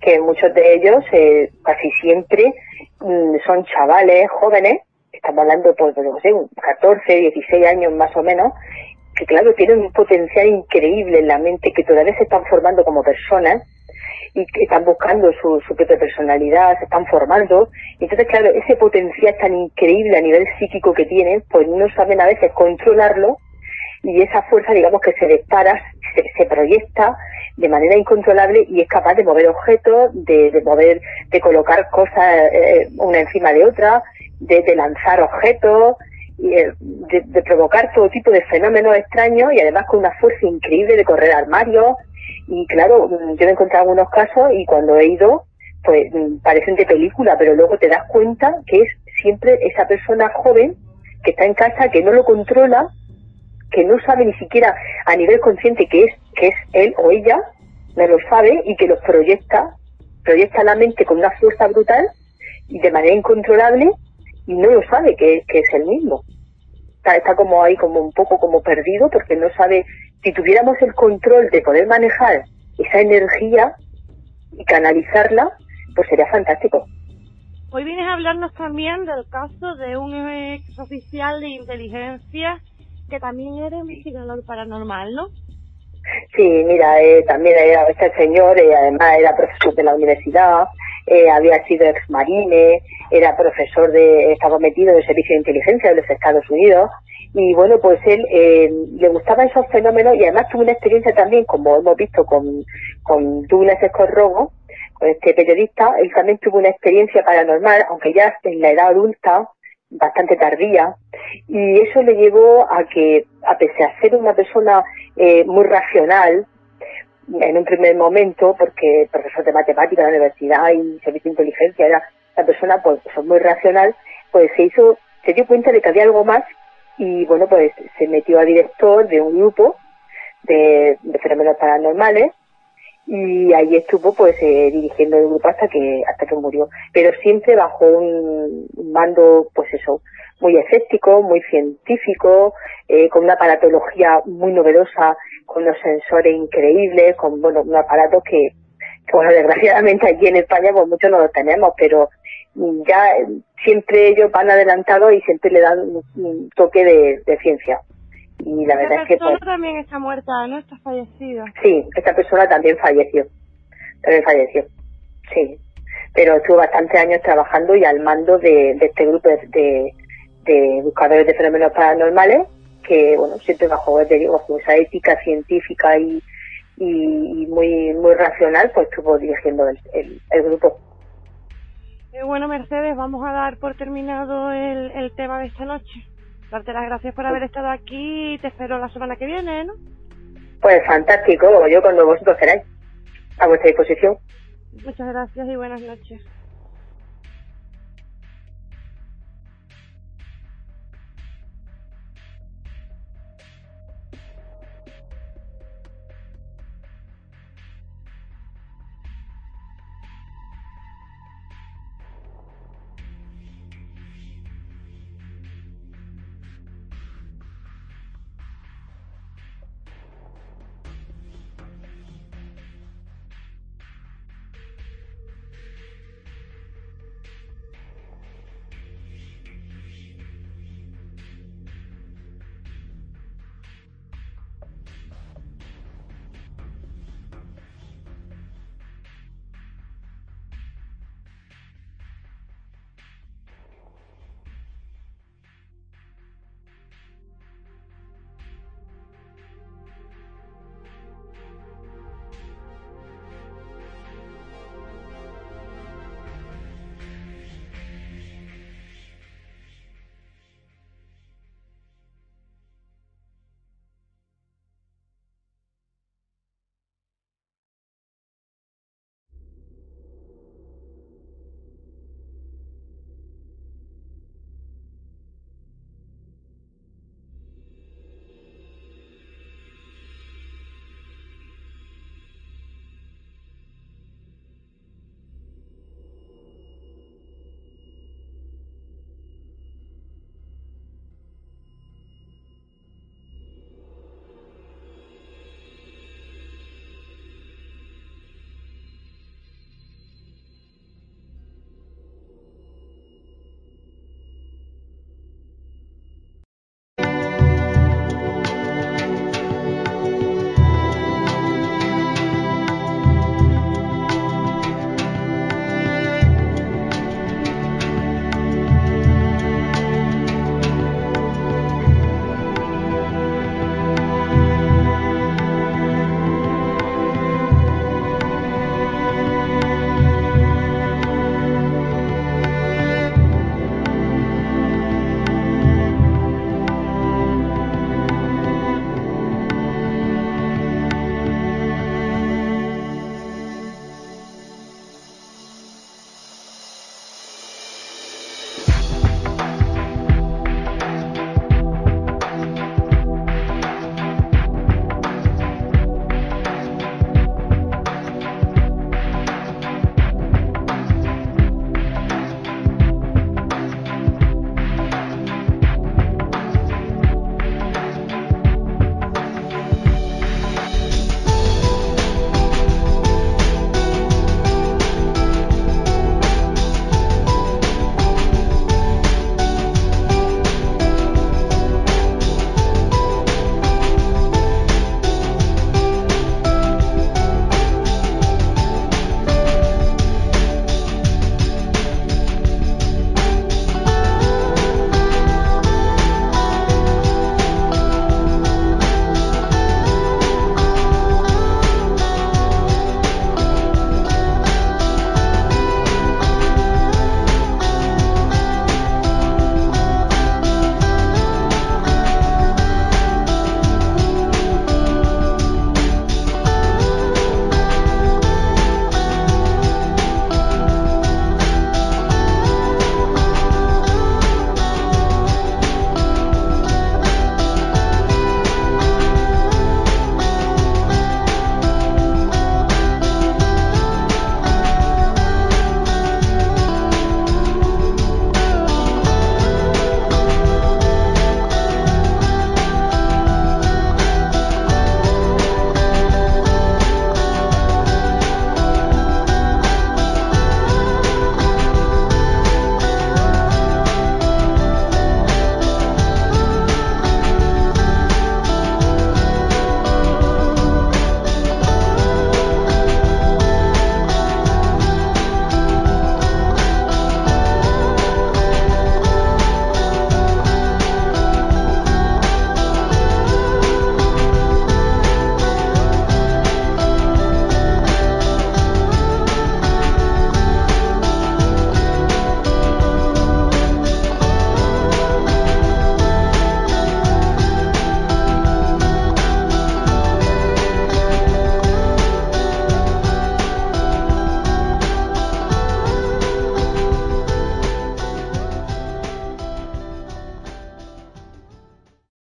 que muchos de ellos, eh, casi siempre, mm, son chavales jóvenes, estamos hablando pues, de, no sé, 14, 16 años más o menos, que claro, tienen un potencial increíble en la mente, que todavía se están formando como personas y que están buscando su, su propia personalidad, se están formando. Entonces, claro, ese potencial tan increíble a nivel psíquico que tienen, pues no saben a veces controlarlo y esa fuerza, digamos, que se dispara, se, se proyecta de manera incontrolable y es capaz de mover objetos, de, de mover, de colocar cosas eh, una encima de otra, de lanzar objetos, eh, de, provocar todo tipo de fenómenos extraños y además con una fuerza increíble de correr armarios. Y claro, mm, yo me he encontrado algunos casos y cuando he ido, pues mm, parecen de película, pero luego te das cuenta que es siempre esa persona joven que está en casa, que no lo controla, que no sabe ni siquiera a nivel consciente que es, que es él o ella, no lo sabe y que los proyecta, proyecta la mente con una fuerza brutal y de manera incontrolable no lo sabe que, que es el mismo. Está, está como ahí como un poco como perdido porque no sabe, si tuviéramos el control de poder manejar esa energía y canalizarla, pues sería fantástico. Hoy vienes a hablarnos también del caso de un ex oficial de inteligencia que también era investigador paranormal, ¿no? Sí, mira, eh, también era este señor, eh, además era profesor de la universidad, eh, había sido ex marine, era profesor de, estaba metido en servicio de inteligencia de los Estados Unidos, y bueno, pues él eh, le gustaban esos fenómenos y además tuvo una experiencia también, como hemos visto con, con Douglas Escorrobo, con este periodista, él también tuvo una experiencia paranormal, aunque ya en la edad adulta, bastante tardía, y eso le llevó a que, a pesar de ser una persona eh, muy racional, en un primer momento, porque profesor de matemática de la universidad y servicio de inteligencia era una persona pues, muy racional, pues se hizo, se dio cuenta de que había algo más y bueno, pues se metió a director de un grupo de fenómenos paranormales y ahí estuvo pues eh, dirigiendo el grupo hasta que hasta que murió. Pero siempre bajo un, mando pues eso muy escéptico muy científico eh, con una aparatología muy novedosa con unos sensores increíbles con bueno un aparato que, que bueno desgraciadamente aquí en España pues muchos no los tenemos pero ya siempre ellos van adelantados y siempre le dan un toque de ciencia y la verdad es que persona también está muerta, ¿no? Está fallecida. Sí, esta persona también falleció. También falleció. Sí. Pero estuvo bastantes años trabajando y al mando de, de este grupo de, de, buscadores de fenómenos paranormales, que, bueno, siempre bajo, bajo esa ética científica y, y, muy muy racional, pues estuvo dirigiendo el, el, el grupo. Eh, bueno, Mercedes, vamos a dar por terminado el, el tema de esta noche darte las gracias por haber estado aquí y te espero la semana que viene, ¿no? Pues fantástico, yo cuando vosotros queráis, a vuestra disposición. Muchas gracias y buenas noches.